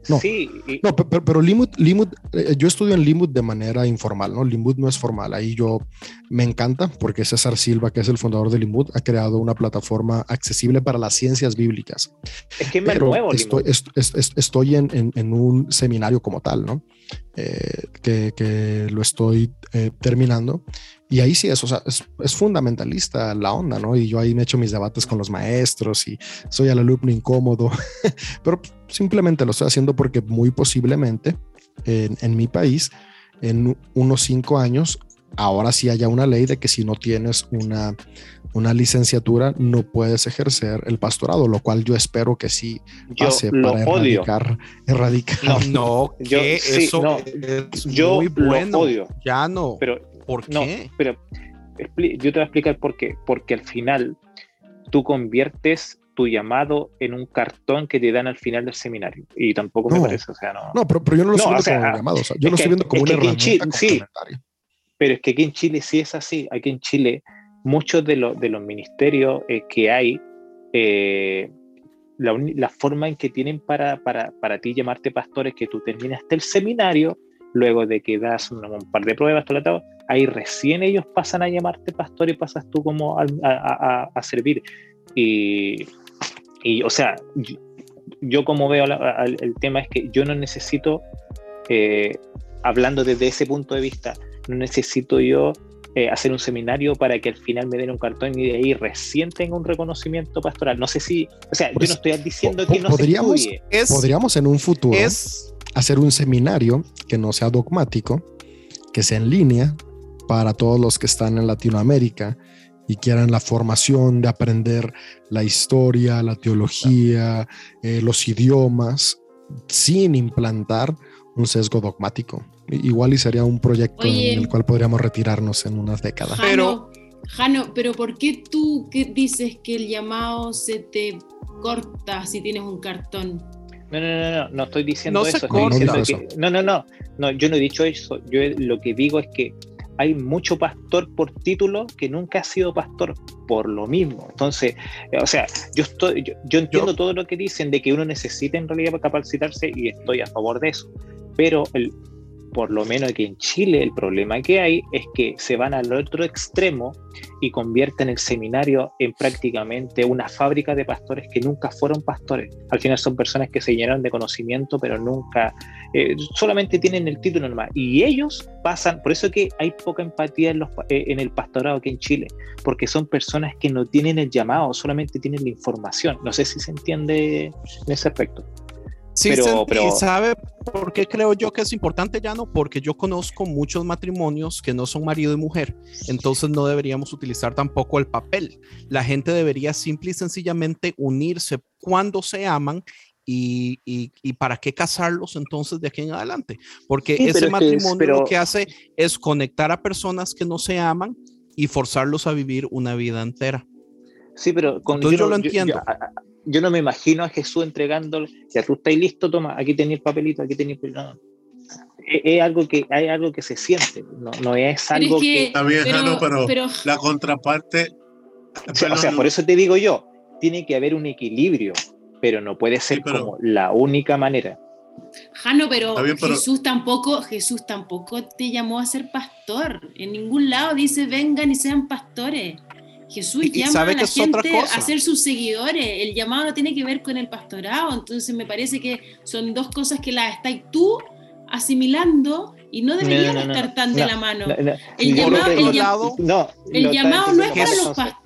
no, sí, no, pero, pero Limud, eh, yo estudio en Limud de manera informal, ¿no? Limud no es formal. Ahí yo me encanta porque César Silva, que es el fundador de Limud, ha creado una plataforma accesible para las ciencias bíblicas. Es que es más nuevo. Estoy, estoy en, en, un seminario como tal, ¿no? Eh, que, que, lo estoy terminando Y ahí sí es, o sea, es, es, fundamentalista la onda, ¿no? Y yo ahí me echo mis debates con los maestros y soy el alumno incómodo, pero simplemente lo estoy haciendo porque muy posiblemente en, en mi país, en unos cinco años, ahora sí haya una ley de que si no tienes una, una licenciatura no puedes ejercer el pastorado, lo cual yo espero que sí pase para erradicar, erradicar. No, yo, eso no, es yo muy bueno. odio. Ya no. Pero, ¿Por qué? pero yo te voy a explicar por qué. Porque al final tú conviertes tu llamado en un cartón que te dan al final del seminario. Y tampoco me parece, o sea, no. No, pero, yo no lo estoy viendo como un llamado, yo lo estoy viendo como una herramienta sí, pero es que aquí en Chile sí es así. Aquí en Chile muchos de, los, de los ministerios eh, que hay, eh, la, la, forma en que tienen para, para, para, ti llamarte pastor es que tú terminaste el seminario, luego de que das un, par de pruebas, todo ahí recién ellos pasan a llamarte pastor y pasas tú como a, a, a servir. Y, y, o sea, yo, como veo el tema es que yo no necesito, eh, hablando desde ese punto de vista, no necesito yo eh, hacer un seminario para que al final me den un cartón y de ahí recién tenga un reconocimiento pastoral. No sé si, o sea, yo no estoy diciendo que no podríamos, se estudie. podríamos en un futuro hacer un seminario que no sea dogmático, que sea en línea para todos los que están en Latinoamérica y quieran la formación de aprender la historia, la teología, eh, los idiomas, sin implantar un sesgo dogmático. Igual y sería un proyecto en el cual podríamos retirarnos en unas décadas. pero, Jano, pero ¿por qué tú qué dices que el llamado se te corta si tienes un cartón? No, no, no, no, no estoy diciendo eso. no, no, no, no, yo no he dicho eso. Yo lo que digo es que hay mucho pastor por título que nunca ha sido pastor por lo mismo. Entonces, o sea, yo estoy, yo, entiendo todo lo que dicen de que uno necesita en realidad capacitarse y estoy a favor de eso. Pero el, por lo menos aquí en Chile, el problema que hay es que se van al otro extremo y convierten el seminario en prácticamente una fábrica de pastores que nunca fueron pastores. Al final son personas que se llenaron de conocimiento, pero nunca, eh, solamente tienen el título normal. Y ellos pasan, por eso que hay poca empatía en, los, eh, en el pastorado aquí en Chile, porque son personas que no tienen el llamado, solamente tienen la información. No sé si se entiende en ese aspecto. Sí, pero, sabe por qué creo yo que es importante, ya no? Porque yo conozco muchos matrimonios que no son marido y mujer, entonces no deberíamos utilizar tampoco el papel. La gente debería simple y sencillamente unirse cuando se aman y, y, para qué casarlos entonces de aquí en adelante. Porque ese matrimonio lo que hace es conectar a personas que no se aman y forzarlos a vivir una vida entera. Sí, pero con, yo, lo entiendo yo no me imagino a Jesús entregándole, ya tú estás listo, toma, aquí tenéis el papelito, aquí tenéis el no. Es, algo que hay algo que se siente, no, no es algo que, Está bien, pero, pero, la contraparte. O sea, por eso te digo yo, tiene que haber un equilibrio, pero no puede ser como la única manera. Jano, pero, Jesús tampoco, Jesús tampoco te llamó a ser pastor. En ningún lado dice vengan y sean pastores. Jesús llama a la gente a ser sus seguidores. El llamado no tiene que ver con el pastorado. Entonces me parece que son dos cosas que las estás tú asimilando y no deberían estar tan de la mano. el llamado, el, llamado no es para los pastores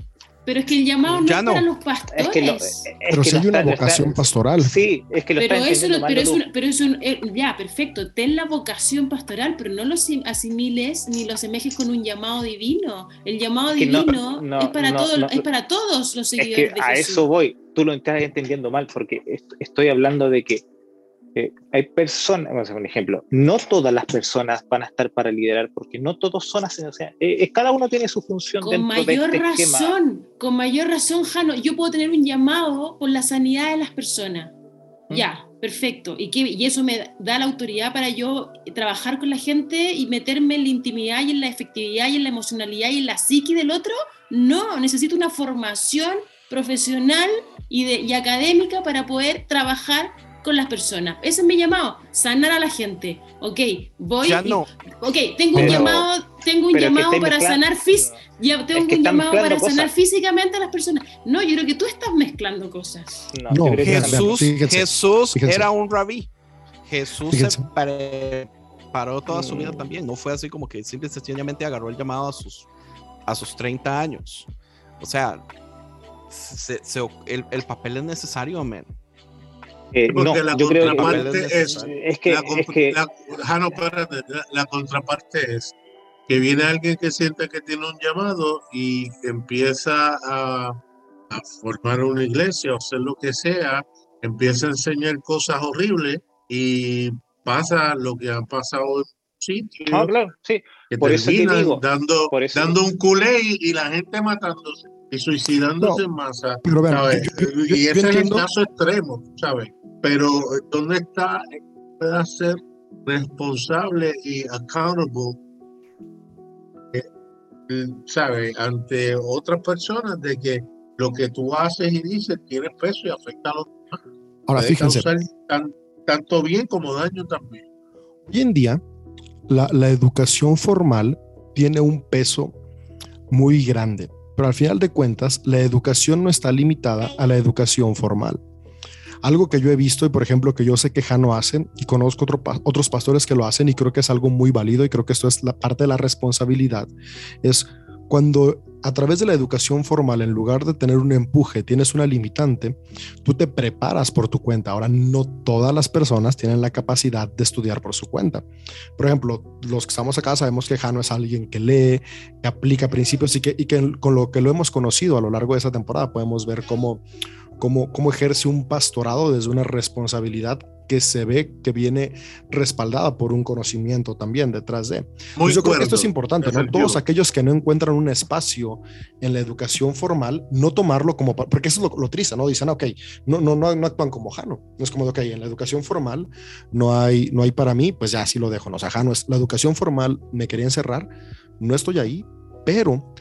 pero es que el llamado no es para los pastores. pero si hay una vocación pastoral. Sí, es que lo pero eso, pero, es pero eso, eh, ya, perfecto. Ten la vocación pastoral, pero no lo asimiles ni lo asemejes con un llamado divino. El llamado divino es, para todos, es para todos los seguidores de Jesús. A eso voy. Tú lo estás entendiendo mal, porque estoy hablando de que hay personas, vamos a hacer un ejemplo, no todas las personas van a estar para liderar, porque no todos son así, o sea, eh, cada uno tiene su función con mayor este razón, Con mayor razón, Jano, yo puedo tener un llamado por la sanidad de las personas. ¿Mm? Ya, perfecto. ¿Y, qué, y eso me da la autoridad para yo trabajar con la gente y meterme en la intimidad y en la efectividad y en la emocionalidad y en la psique del otro. No, necesito una formación profesional y, de, y académica para poder trabajar con las personas. Ese es mi llamado, sanar a la gente. Ok, voy. Ya no. ok, tengo un llamado, tengo un llamado para sanar fis, ya tengo un llamado para sanar físicamente a las personas. No, yo creo que tú estás mezclando cosas. No, Jesús, Jesús era un rabí. Jesús se preparó toda su vida también. No fue así como que simple y sencillamente agarró el llamado a sus a sus 30 años. O sea, el, papel es necesario, men. Eh, Porque la contraparte es, es, que, la, es que... La, la, contraparte es que viene alguien que siente que tiene un llamado y empieza a, a formar una iglesia o hacer lo que sea, empieza a enseñar cosas horribles y pasa lo que han pasado en sitios. Ah, claro, sí. Que por eso digo, dando, dando un culé y, la gente matándose y suicidándose en masa. y ese es el caso extremo, ¿sabes? Pero ¿dónde está? Puede ser responsable y accountable, eh, ¿sabes? Ante otras personas de que lo que tú haces y dices tiene peso y afecta a los demás. Ahora, fíjense tanto bien como daño también. Hoy en día, la, educación formal tiene un peso muy grande, pero al final de cuentas, la educación no está limitada a la educación formal. Algo que yo he visto y por ejemplo que yo sé que Jano hacen y conozco otros pastores que lo hacen y creo que es algo muy válido y creo que esto es la parte de la responsabilidad, es cuando a través de la educación formal, en lugar de tener un empuje, tienes una limitante, tú te preparas por tu cuenta. Ahora, no todas las personas tienen la capacidad de estudiar por su cuenta. Por ejemplo, los que estamos acá sabemos que Jano es alguien que lee, que aplica principios y que, y que con lo que lo hemos conocido a lo largo de esa temporada podemos ver cómo, cómo, cómo ejerce un pastorado desde una responsabilidad que se ve que viene respaldada por un conocimiento también detrás de. Muy yo creo que esto es importante, ¿no? Todos aquellos que no encuentran un espacio en la educación formal, no tomarlo como, porque eso es lo, triste, ¿no? Dicen, ok, no, no, no, no actúan como Jano. No es como, ok, en la educación formal no hay, no hay para mí, pues ya así lo dejo, ¿no? O sea, Jano es, la educación formal me quería encerrar, no estoy ahí, pero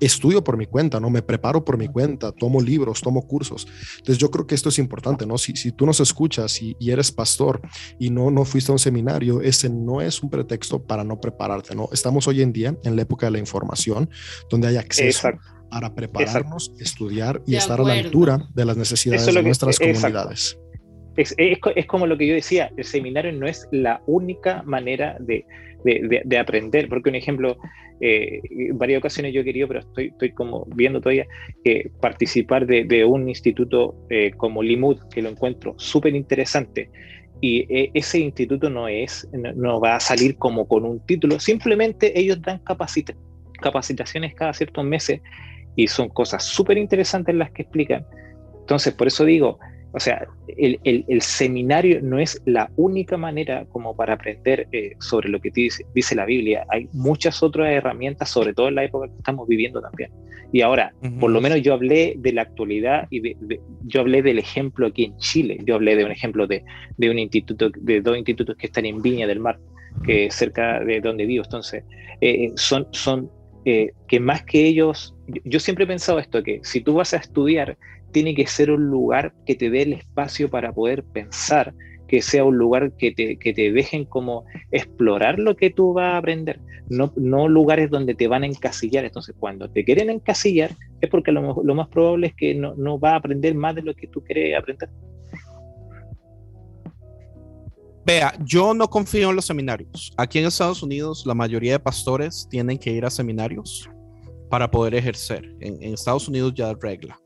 estudio por mi cuenta, ¿no? Me preparo por mi cuenta, tomo libros, tomo cursos. Entonces yo creo que esto es importante, ¿no? Si, si tú nos escuchas y, eres pastor y no, no fuiste a un seminario, ese no es un pretexto para no prepararte, ¿no? Estamos hoy en día en la época de la información, donde hay acceso. para prepararnos, estudiar y estar a la altura de las necesidades de nuestras comunidades. Es, es, es, como lo que yo decía, el seminario no es la única manera de, de, de, aprender, porque un ejemplo, eh, en varias ocasiones yo he querido, pero estoy, estoy como viendo todavía, que participar de, de, un instituto eh, como Limud, que lo encuentro súper interesante, y eh, ese instituto no es, no, va a salir como con un título, simplemente ellos dan capacitaciones cada ciertos meses y son cosas súper interesantes las que explican. Entonces, por eso digo, o sea, el, el, seminario no es la única manera como para aprender eh, sobre lo que dice, dice, la Biblia. Hay muchas otras herramientas, sobre todo en la época que estamos viviendo también. Y ahora, por lo menos yo hablé de la actualidad y de, yo hablé del ejemplo aquí en Chile. Yo hablé de un ejemplo de, de, un instituto, de dos institutos que están en Viña del Mar, que es cerca de donde vivo. Entonces, eh, eh, son, son que más que ellos, yo, yo siempre he pensado esto, que si tú vas a estudiar tiene que ser un lugar que te dé el espacio para poder pensar, que sea un lugar que te, que te dejen como explorar lo que tú vas a aprender, no, no lugares donde te van a encasillar. Entonces, cuando te quieren encasillar, es porque lo, más probable es que no, no vas a aprender más de lo que tú quieres aprender. Vea, yo no confío en los seminarios. Aquí en Estados Unidos, la mayoría de pastores tienen que ir a seminarios para poder ejercer. En, en Estados Unidos ya regla.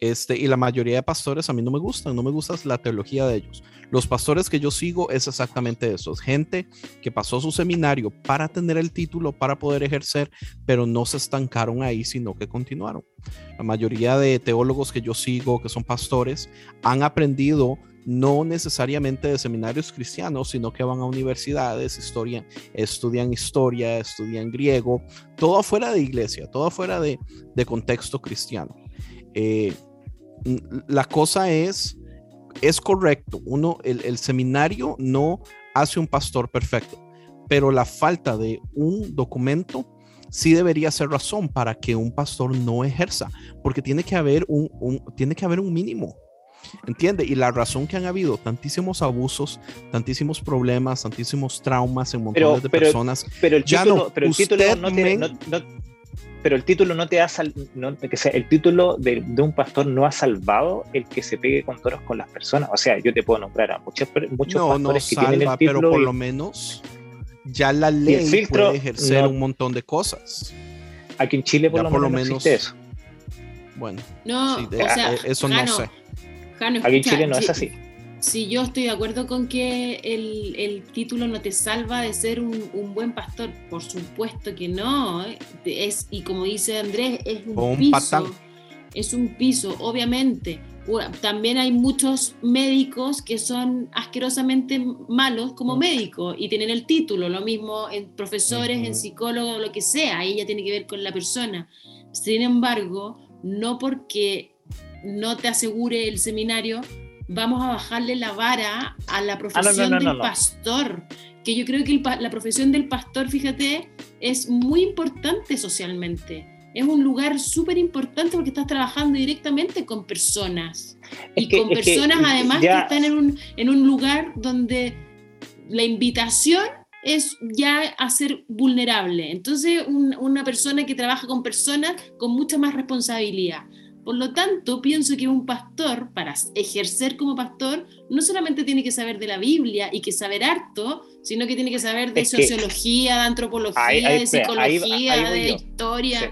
Este, y la mayoría de pastores a mí no me gustan, no me gusta la teología de ellos. Los pastores que yo sigo es exactamente eso, es gente que pasó su seminario para tener el título, para poder ejercer, pero no se estancaron ahí, sino que continuaron. La mayoría de teólogos que yo sigo, que son pastores, han aprendido no necesariamente de seminarios cristianos, sino que van a universidades, estudian, historia, estudian griego, todo afuera de iglesia, todo afuera de, de contexto cristiano. Eh, la cosa es, es correcto, uno, el, seminario no hace un pastor perfecto, pero la falta de un documento sí debería ser razón para que un pastor no ejerza, porque tiene que haber un, tiene que haber un mínimo. ¿Entiende? Y la razón que han habido tantísimos abusos, tantísimos problemas, tantísimos traumas en montones de personas. Pero el título, pero el título no, pero el título no te ha que sea, el título de, un pastor no ha salvado el que se pegue con toros con las personas. O sea, yo te puedo nombrar a muchos, muchos pastores que tienen el título. Pero por lo menos ya la ley puede ejercer un montón de cosas. Aquí en Chile por, Ya lo, por menos, no menos- existe eso. Bueno, No, sí, o de- sea, eh, eso no sé. Jano, Aquí en Chile no es así. Si yo estoy de acuerdo con que el, el título no te salva de ser un, un buen pastor, por supuesto que no. ¿eh? Es, y como dice Andrés, es un, piso. patán. Es un piso, obviamente. También hay muchos médicos que son asquerosamente malos como médicos y tienen el título, lo mismo en profesores, en psicólogos, lo que sea, ahí ya tiene que ver con la persona. Sin embargo, no porque no te asegure el seminario, vamos a bajarle la vara a la profesión no, no, del no, no. pastor. Que yo creo que el la profesión del pastor, fíjate, es muy importante socialmente. Es un lugar súper importante porque estás trabajando directamente con personas. Es y que- con es que personas además ya- que están en un, en un lugar donde la invitación es ya a ser vulnerable. Entonces, un- una persona que trabaja con personas con mucha más responsabilidad. Por lo tanto, pienso que un pastor, para ejercer como pastor, no solamente tiene que saber de la Biblia y que saber harto, sino que tiene que saber de Es que- sociología, de antropología, Ahí- ahí- de psicología, ahí de historia. Sí.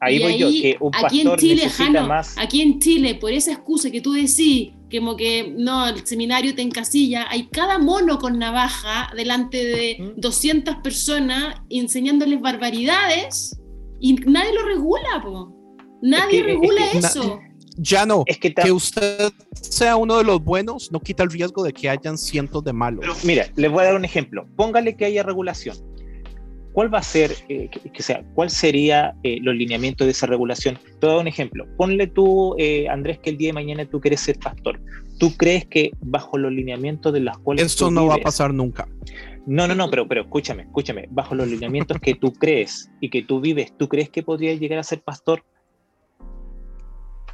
Ahí Y voy yo, que un aquí en pastor Chile, necesita Jano, más. aquí en Chile, por esa excusa que tú decís, como que no, el seminario te encasilla, hay cada mono con navaja delante de Ujú. 200 personas enseñándoles barbaridades y nadie lo regula, po. Nadie Es que- es regula que- eso. Ya no. Es que, Que usted sea uno de los buenos no quita el riesgo de que hayan cientos de malos. Pero mira, les voy a dar un ejemplo. Póngale que haya regulación. ¿Cuál va a ser, eh, que, que sea, cuál sería eh, los lineamientos de esa regulación? Te voy a dar un ejemplo. Ponle tú, eh, Andrés, que el día de mañana tú quieres ser pastor. ¿Tú crees que bajo los lineamientos de los cuales Eso tú no va a vives- pasar nunca. No, no, no, pero, pero escúchame, escúchame. Bajo los lineamientos que tú crees y que tú vives, ¿tú crees que podrías llegar a ser pastor?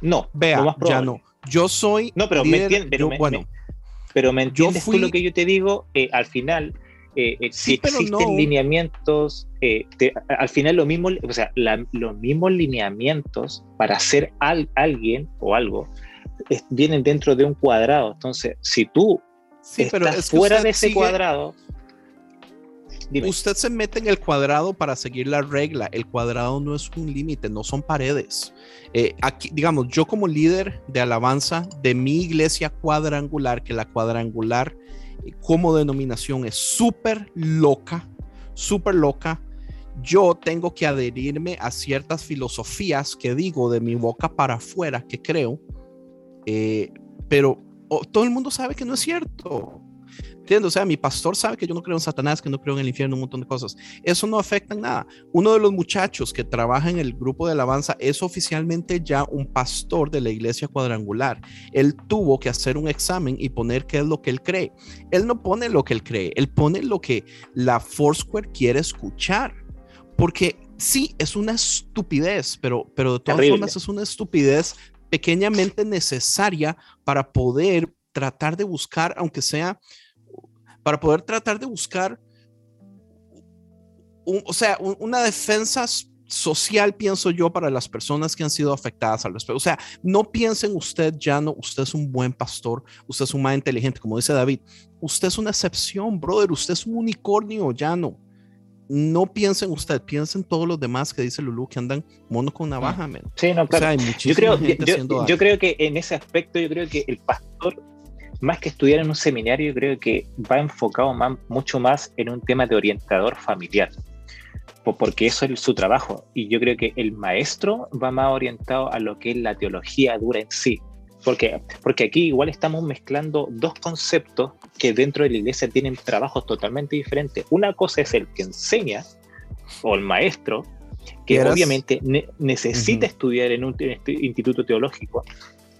No, Vea, lo más ya no. Yo soy. No, pero me entiendes, pero yo- me, bueno, me- pero me entiendes fui- tú lo que yo te digo, Eh, al final, eh, eh, si Sí, existen no. lineamientos, te- al final lo mismo, o sea, la- los mismos lineamientos para ser al- alguien o algo es- vienen dentro de un cuadrado. Entonces, si tú sí, pero estás es fuera de ese sigue- cuadrado, Usted se mete en el cuadrado para seguir la regla. El cuadrado no es un límite, no son paredes. Eh, aquí, digamos, yo como líder de alabanza de mi iglesia cuadrangular, que la cuadrangular eh, como denominación es súper loca, súper loca. Yo tengo que adherirme a ciertas filosofías que digo de mi boca para afuera, que creo, eh, pero oh, todo el mundo sabe que no es cierto. ¿Entiendes? O sea, mi pastor sabe que yo no creo en Satanás, que no creo en el infierno, un montón de cosas. Eso no afecta en nada. Uno de los muchachos que trabaja en el grupo de alabanza es oficialmente ya un pastor de la iglesia cuadrangular. Él tuvo que hacer un examen y poner qué es lo que él cree. Él no pone lo que él cree, él pone lo que la Foursquare quiere escuchar. Porque sí, es una estupidez, pero, pero de todas Terrible. formas es una estupidez pequeñamente necesaria para poder tratar de buscar, aunque sea para poder tratar de buscar, un- o sea, un- una defensa social, pienso yo, para las personas que han sido afectadas al respecto. O sea, no piensen usted, ya no, usted es un buen pastor, usted es un más inteligente, como dice David, usted es una excepción, brother, usted es un unicornio, ya no. No piensen usted, piensen todos los demás que dice Lulu que andan mono con navaja, men. Sí, no, O claro. sea, hay yo creo, yo, creo que en ese aspecto, yo creo que el pastor, más que estudiar en un seminario, yo creo que va enfocado más, mucho más en un tema de orientador familiar, po- porque eso es su trabajo. Y yo creo que el maestro va más orientado a lo que es la teología dura en sí. Porque, porque aquí igual estamos mezclando dos conceptos que dentro de la iglesia tienen trabajos totalmente diferentes. Una cosa es el que enseña, o el maestro, que obviamente ne- necesita Ujú. estudiar en un te- instituto teológico,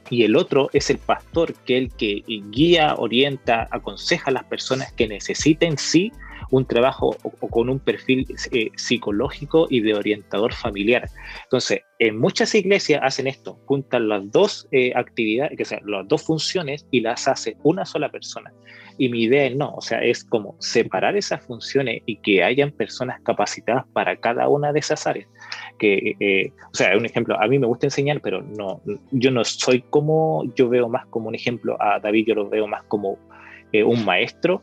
y el otro es el pastor, que es el que guía, orienta, aconseja a las personas que necesiten sí un trabajo o, con un perfil eh, psicológico y de orientador familiar. Entonces, en muchas iglesias hacen esto, juntan las dos eh, actividades, que sea, las dos funciones y las hace una sola persona. Y mi idea es no, o sea, es como separar esas funciones y que hayan personas capacitadas para cada una de esas áreas. Que, eh, o sea, un ejemplo, a mí me gusta enseñar, pero no, yo no soy como, yo veo más como un ejemplo, a David yo lo veo más como eh, un maestro,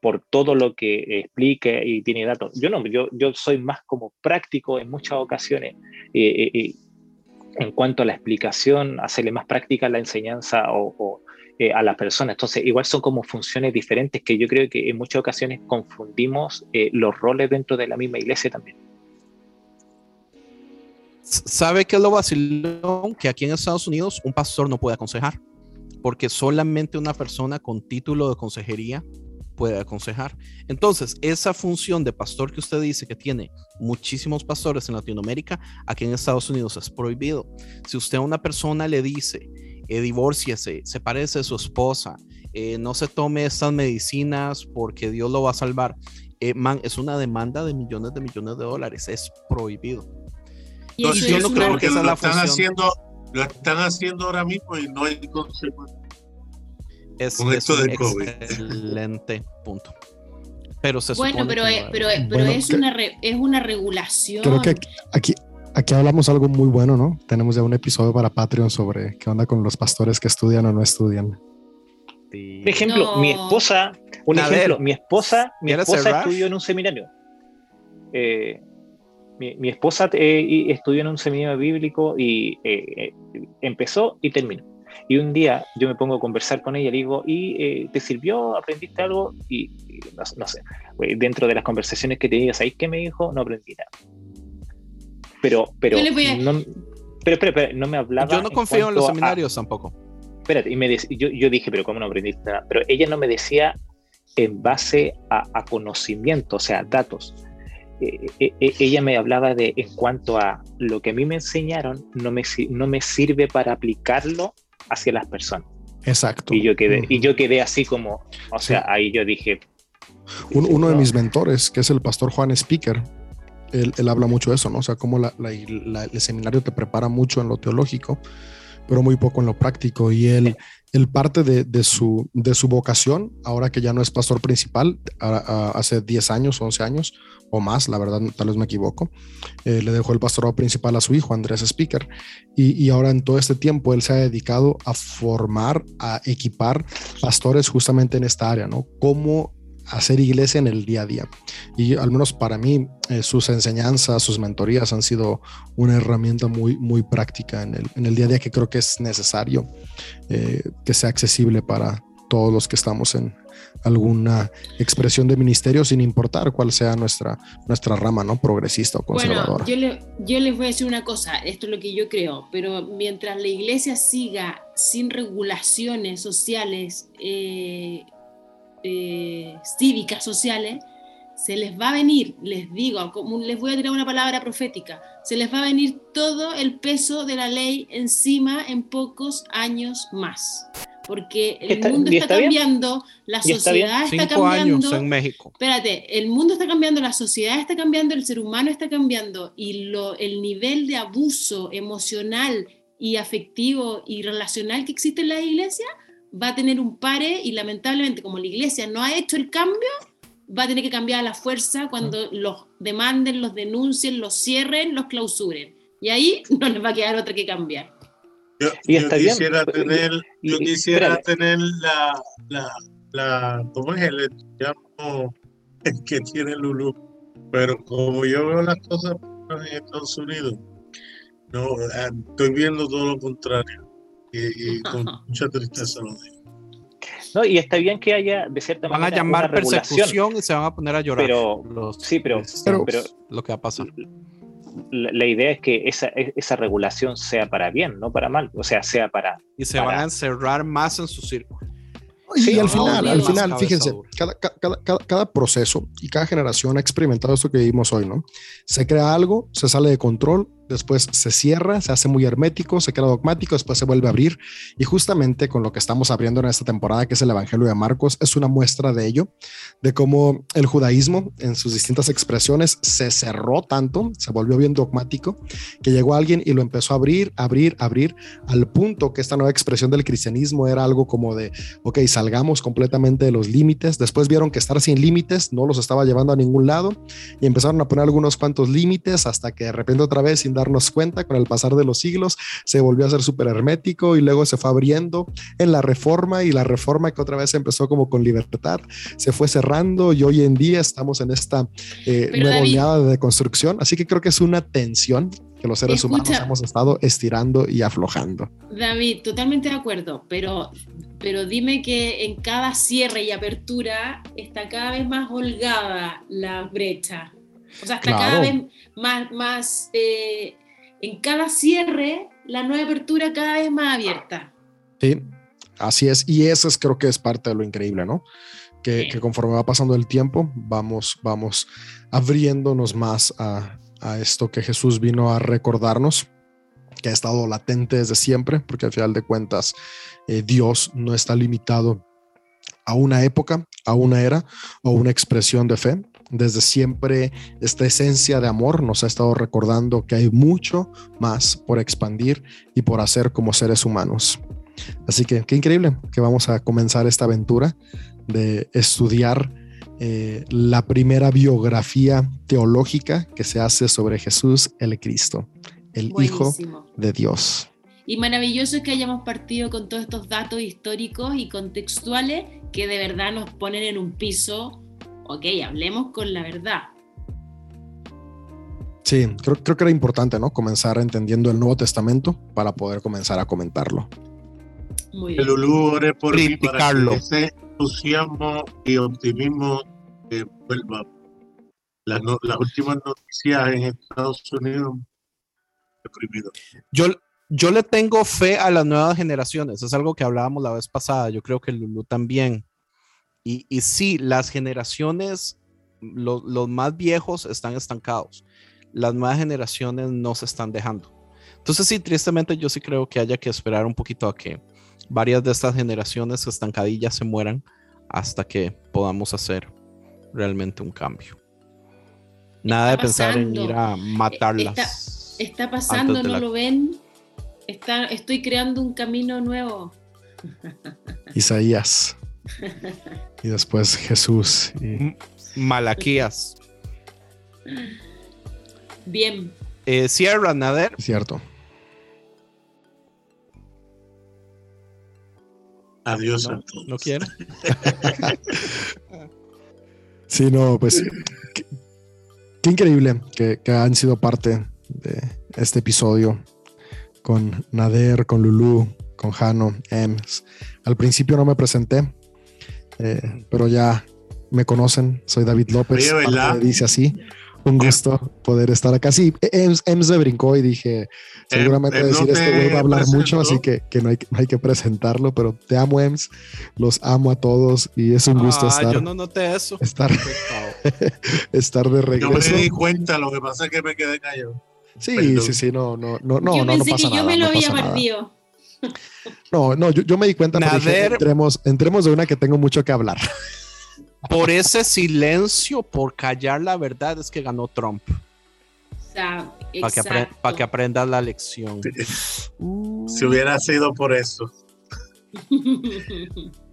por todo lo que explique y tiene datos. Yo no, yo, yo soy más como práctico en muchas ocasiones. en cuanto a la explicación, hacerle más práctica la enseñanza o, eh, a las personas. Entonces, igual son como funciones diferentes que yo creo que en muchas ocasiones confundimos eh, los roles dentro de la misma iglesia también. ¿Sabe qué es lo vacilón? Que aquí en Estados Unidos un pastor no puede aconsejar, porque solamente una persona con título de consejería puede aconsejar. Entonces, esa función de pastor que usted dice que tiene muchísimos pastores en Latinoamérica, aquí en Estados Unidos es prohibido. Si usted a una persona le dice, eh, divórciese, se parece a su esposa, eh, no se tome estas medicinas porque Dios lo va a salvar. Eh, man, es una demanda de millones de millones de dólares, es prohibido. Y yo no creo que esa lo están haciendo, lo están haciendo ahora mismo y no hay consecuencias. Es, un excelente punto. Pero se bueno, pero, es, pero, pero es, una es una regulación. Creo que aquí, aquí hablamos algo muy bueno, ¿no? Tenemos ya un episodio para Patreon sobre qué onda con los pastores que estudian o no estudian. Por ejemplo, mi esposa, un ejemplo, mi esposa, mi esposa estudió en un seminario. Eh, mi, esposa eh, estudió en un seminario bíblico y eh, empezó y terminó. Y un día yo me pongo a conversar con ella y le digo, ¿y te sirvió? ¿Aprendiste algo? Y, no, sé, dentro de las conversaciones que tenías ahí, ¿qué me dijo? No aprendí nada pero, pero, no, pero, no me hablaba. Yo no confío en, los seminarios tampoco. Espérate, y me yo, yo dije, pero ¿cómo no aprendiste nada? Pero ella no me decía en base a, conocimiento, o sea, datos. Eh, eh, eh, ella me hablaba de en cuanto a lo que a mí me enseñaron, no me, no me sirve para aplicarlo hacia las personas. Exacto. Y yo quedé, y yo quedé así como, o sea, ahí yo dije. uno de mis mentores, que es el pastor Juan Speaker, él, habla mucho de eso, ¿no? O sea, cómo el seminario te prepara mucho en lo teológico, pero muy poco en lo práctico. Y él, él parte de, su, de su vocación, ahora que ya no es pastor principal, hace 10 años, 11 años o más, la verdad, tal vez me equivoco, eh, le dejó el pastorado principal a su hijo, Andrés Speaker. Y, y ahora en todo este tiempo él se ha dedicado a formar, a equipar pastores justamente en esta área, ¿no? Cómo hacer iglesia en el día a día. Y al menos para mí, eh, sus enseñanzas, sus mentorías han sido una herramienta muy, muy práctica en el, en el día a día que creo que es necesario eh, que sea accesible para todos los que estamos en alguna expresión de ministerio sin importar cuál sea nuestra, nuestra rama, ¿no? Progresista o conservadora. Bueno, yo, les voy a decir una cosa, esto es lo que yo creo, pero mientras la iglesia siga sin regulaciones sociales, eh, eh, cívicas, sociales, se les va a venir, les digo, como les voy a tirar una palabra profética, se les va a venir todo el peso de la ley encima en pocos años más. Porque el mundo está, cambiando, la sociedad está, cambiando. en México. Espérate, el mundo está cambiando, la sociedad está cambiando, el ser humano está cambiando y lo, el nivel de abuso emocional y afectivo y relacional que existe en la iglesia va a tener un pare y lamentablemente como la iglesia no ha hecho el cambio, va a tener que cambiar a la fuerza cuando los demanden, los denuncien, los cierren, los clausuren. Y ahí no les va a quedar otra que cambiar. Yo, quisiera tener, yo quisiera tener la, la, la, ¿cómo es el llamo que tiene Lulu? Pero como yo veo las cosas en Estados Unidos, no, eh, estoy viendo todo lo contrario y, con mucha tristeza lo digo. No, y está bien que haya de cierta manera. Van a llamar persecución y se van a poner a llorar. Pero, sí, pero, pero, lo que va a pasar. La, idea es que esa, esa regulación sea para bien, no para mal. O sea, sea para. Y se van a encerrar más en su círculo. Y, al final, al final, fíjense, cada, cada, cada, proceso y cada generación ha experimentado esto que vivimos hoy, ¿no? Se crea algo, se sale de control, después se cierra, se hace muy hermético, se queda dogmático, después se vuelve a abrir. Y justamente con lo que estamos abriendo en esta temporada, que es el Evangelio de Marcos, es una muestra de ello, de cómo el judaísmo en sus distintas expresiones se cerró tanto, se volvió bien dogmático, que llegó alguien y lo empezó a abrir, abrir, abrir, al punto que esta nueva expresión del cristianismo era algo como de, ok, salgamos completamente de los límites. Después vieron que estar sin límites no los estaba llevando a ningún lado y empezaron a poner algunos cuantos límites hasta que de repente otra vez, sin darnos cuenta, con el pasar de los siglos se volvió a ser súper hermético y luego se fue abriendo en la reforma y la reforma que otra vez empezó como con libertad, se fue cerrando y hoy en día estamos en esta eh, nueva oleada de construcción. Así que creo que es una tensión que los seres humanos hemos estado estirando y aflojando. David, totalmente de acuerdo, pero, pero dime que en cada cierre y apertura está cada vez más holgada la brecha. O sea, cada vez más, más eh, en cada cierre, la nueva apertura cada vez más abierta. Sí, así es. Y eso es, creo que es parte de lo increíble, ¿no? Que, que conforme va pasando el tiempo, vamos, vamos abriéndonos más a, a esto que Jesús vino a recordarnos, que ha estado latente desde siempre, porque al final de cuentas eh, Dios no está limitado a una época, a una era o una expresión de fe. Desde siempre esta esencia de amor nos ha estado recordando que hay mucho más por expandir y por hacer como seres humanos. Así que qué increíble que vamos a comenzar esta aventura de estudiar eh, la primera biografía teológica que se hace sobre Jesús el Cristo, el Hijo de Dios. Y maravilloso es que hayamos partido con todos estos datos históricos y contextuales que de verdad nos ponen en un piso, ok, hablemos con la verdad. Sí, creo, creo que era importante, ¿no? Comenzar entendiendo el Nuevo Testamento para poder comenzar a comentarlo. Muy bien. El por mí para ese entusiasmo y optimismo que vuelva. Las, últimas noticias en Estados Unidos, deprimido. Yo, yo le tengo fe a las nuevas generaciones, es algo que hablábamos la vez pasada, yo creo que Lulu también. Y, y sí, las generaciones, los, los más viejos están estancados, las nuevas generaciones no se están dejando. Entonces sí, tristemente yo sí creo que haya que esperar un poquito a que varias de estas generaciones estancadillas se mueran hasta que podamos hacer realmente un cambio. Nada de pensar en ir a matarlas. Está, pasando, no lo ven. Está, estoy creando un camino nuevo. Isaías. Y después Jesús. Y... Malaquías. Bien. Eh, Sierra Nader. Cierto. Adiós no, No quiero. sí, no, pues qué, increíble que, han sido parte de este episodio con Nader, con Lulu, con Jano, Ems. Al principio no me presenté, eh, pero ya me conocen. Soy David López. dice así un gusto poder estar acá. Sí, Ems, Ems me brincó y dije, seguramente decir esto vuelve a hablar mucho, así que, que no, hay, no, hay, que presentarlo, pero te amo, Ems, los amo a todos y es un gusto ah, estar. Yo no noté eso. Estar, estar de regreso. Yo me di cuenta, lo que pasa es que me quedé callado. Sí, sí, sí, no, no, no, no, yo no, pensé que yo me lo había perdido. No, no, yo, yo, me di cuenta, pero dije, entremos, entremos de una que tengo mucho que hablar por ese silencio, por callar la verdad, es que ganó Trump. Para que, que, aprendas la lección. Si hubiera sido por eso.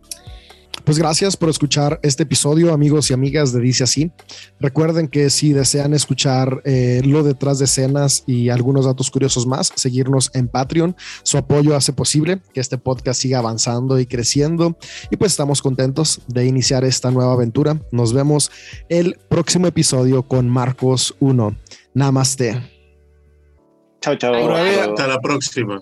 Pues gracias por escuchar este episodio, amigos y amigas de Dice Así. Recuerden que si desean escuchar eh, lo detrás de escenas y algunos datos curiosos más, seguirnos en Patreon. Su apoyo hace posible que este podcast siga avanzando y creciendo. Y pues estamos contentos de iniciar esta nueva aventura. Nos vemos el próximo episodio con Marcos 1. Namaste. Chao, chao. Hasta la próxima.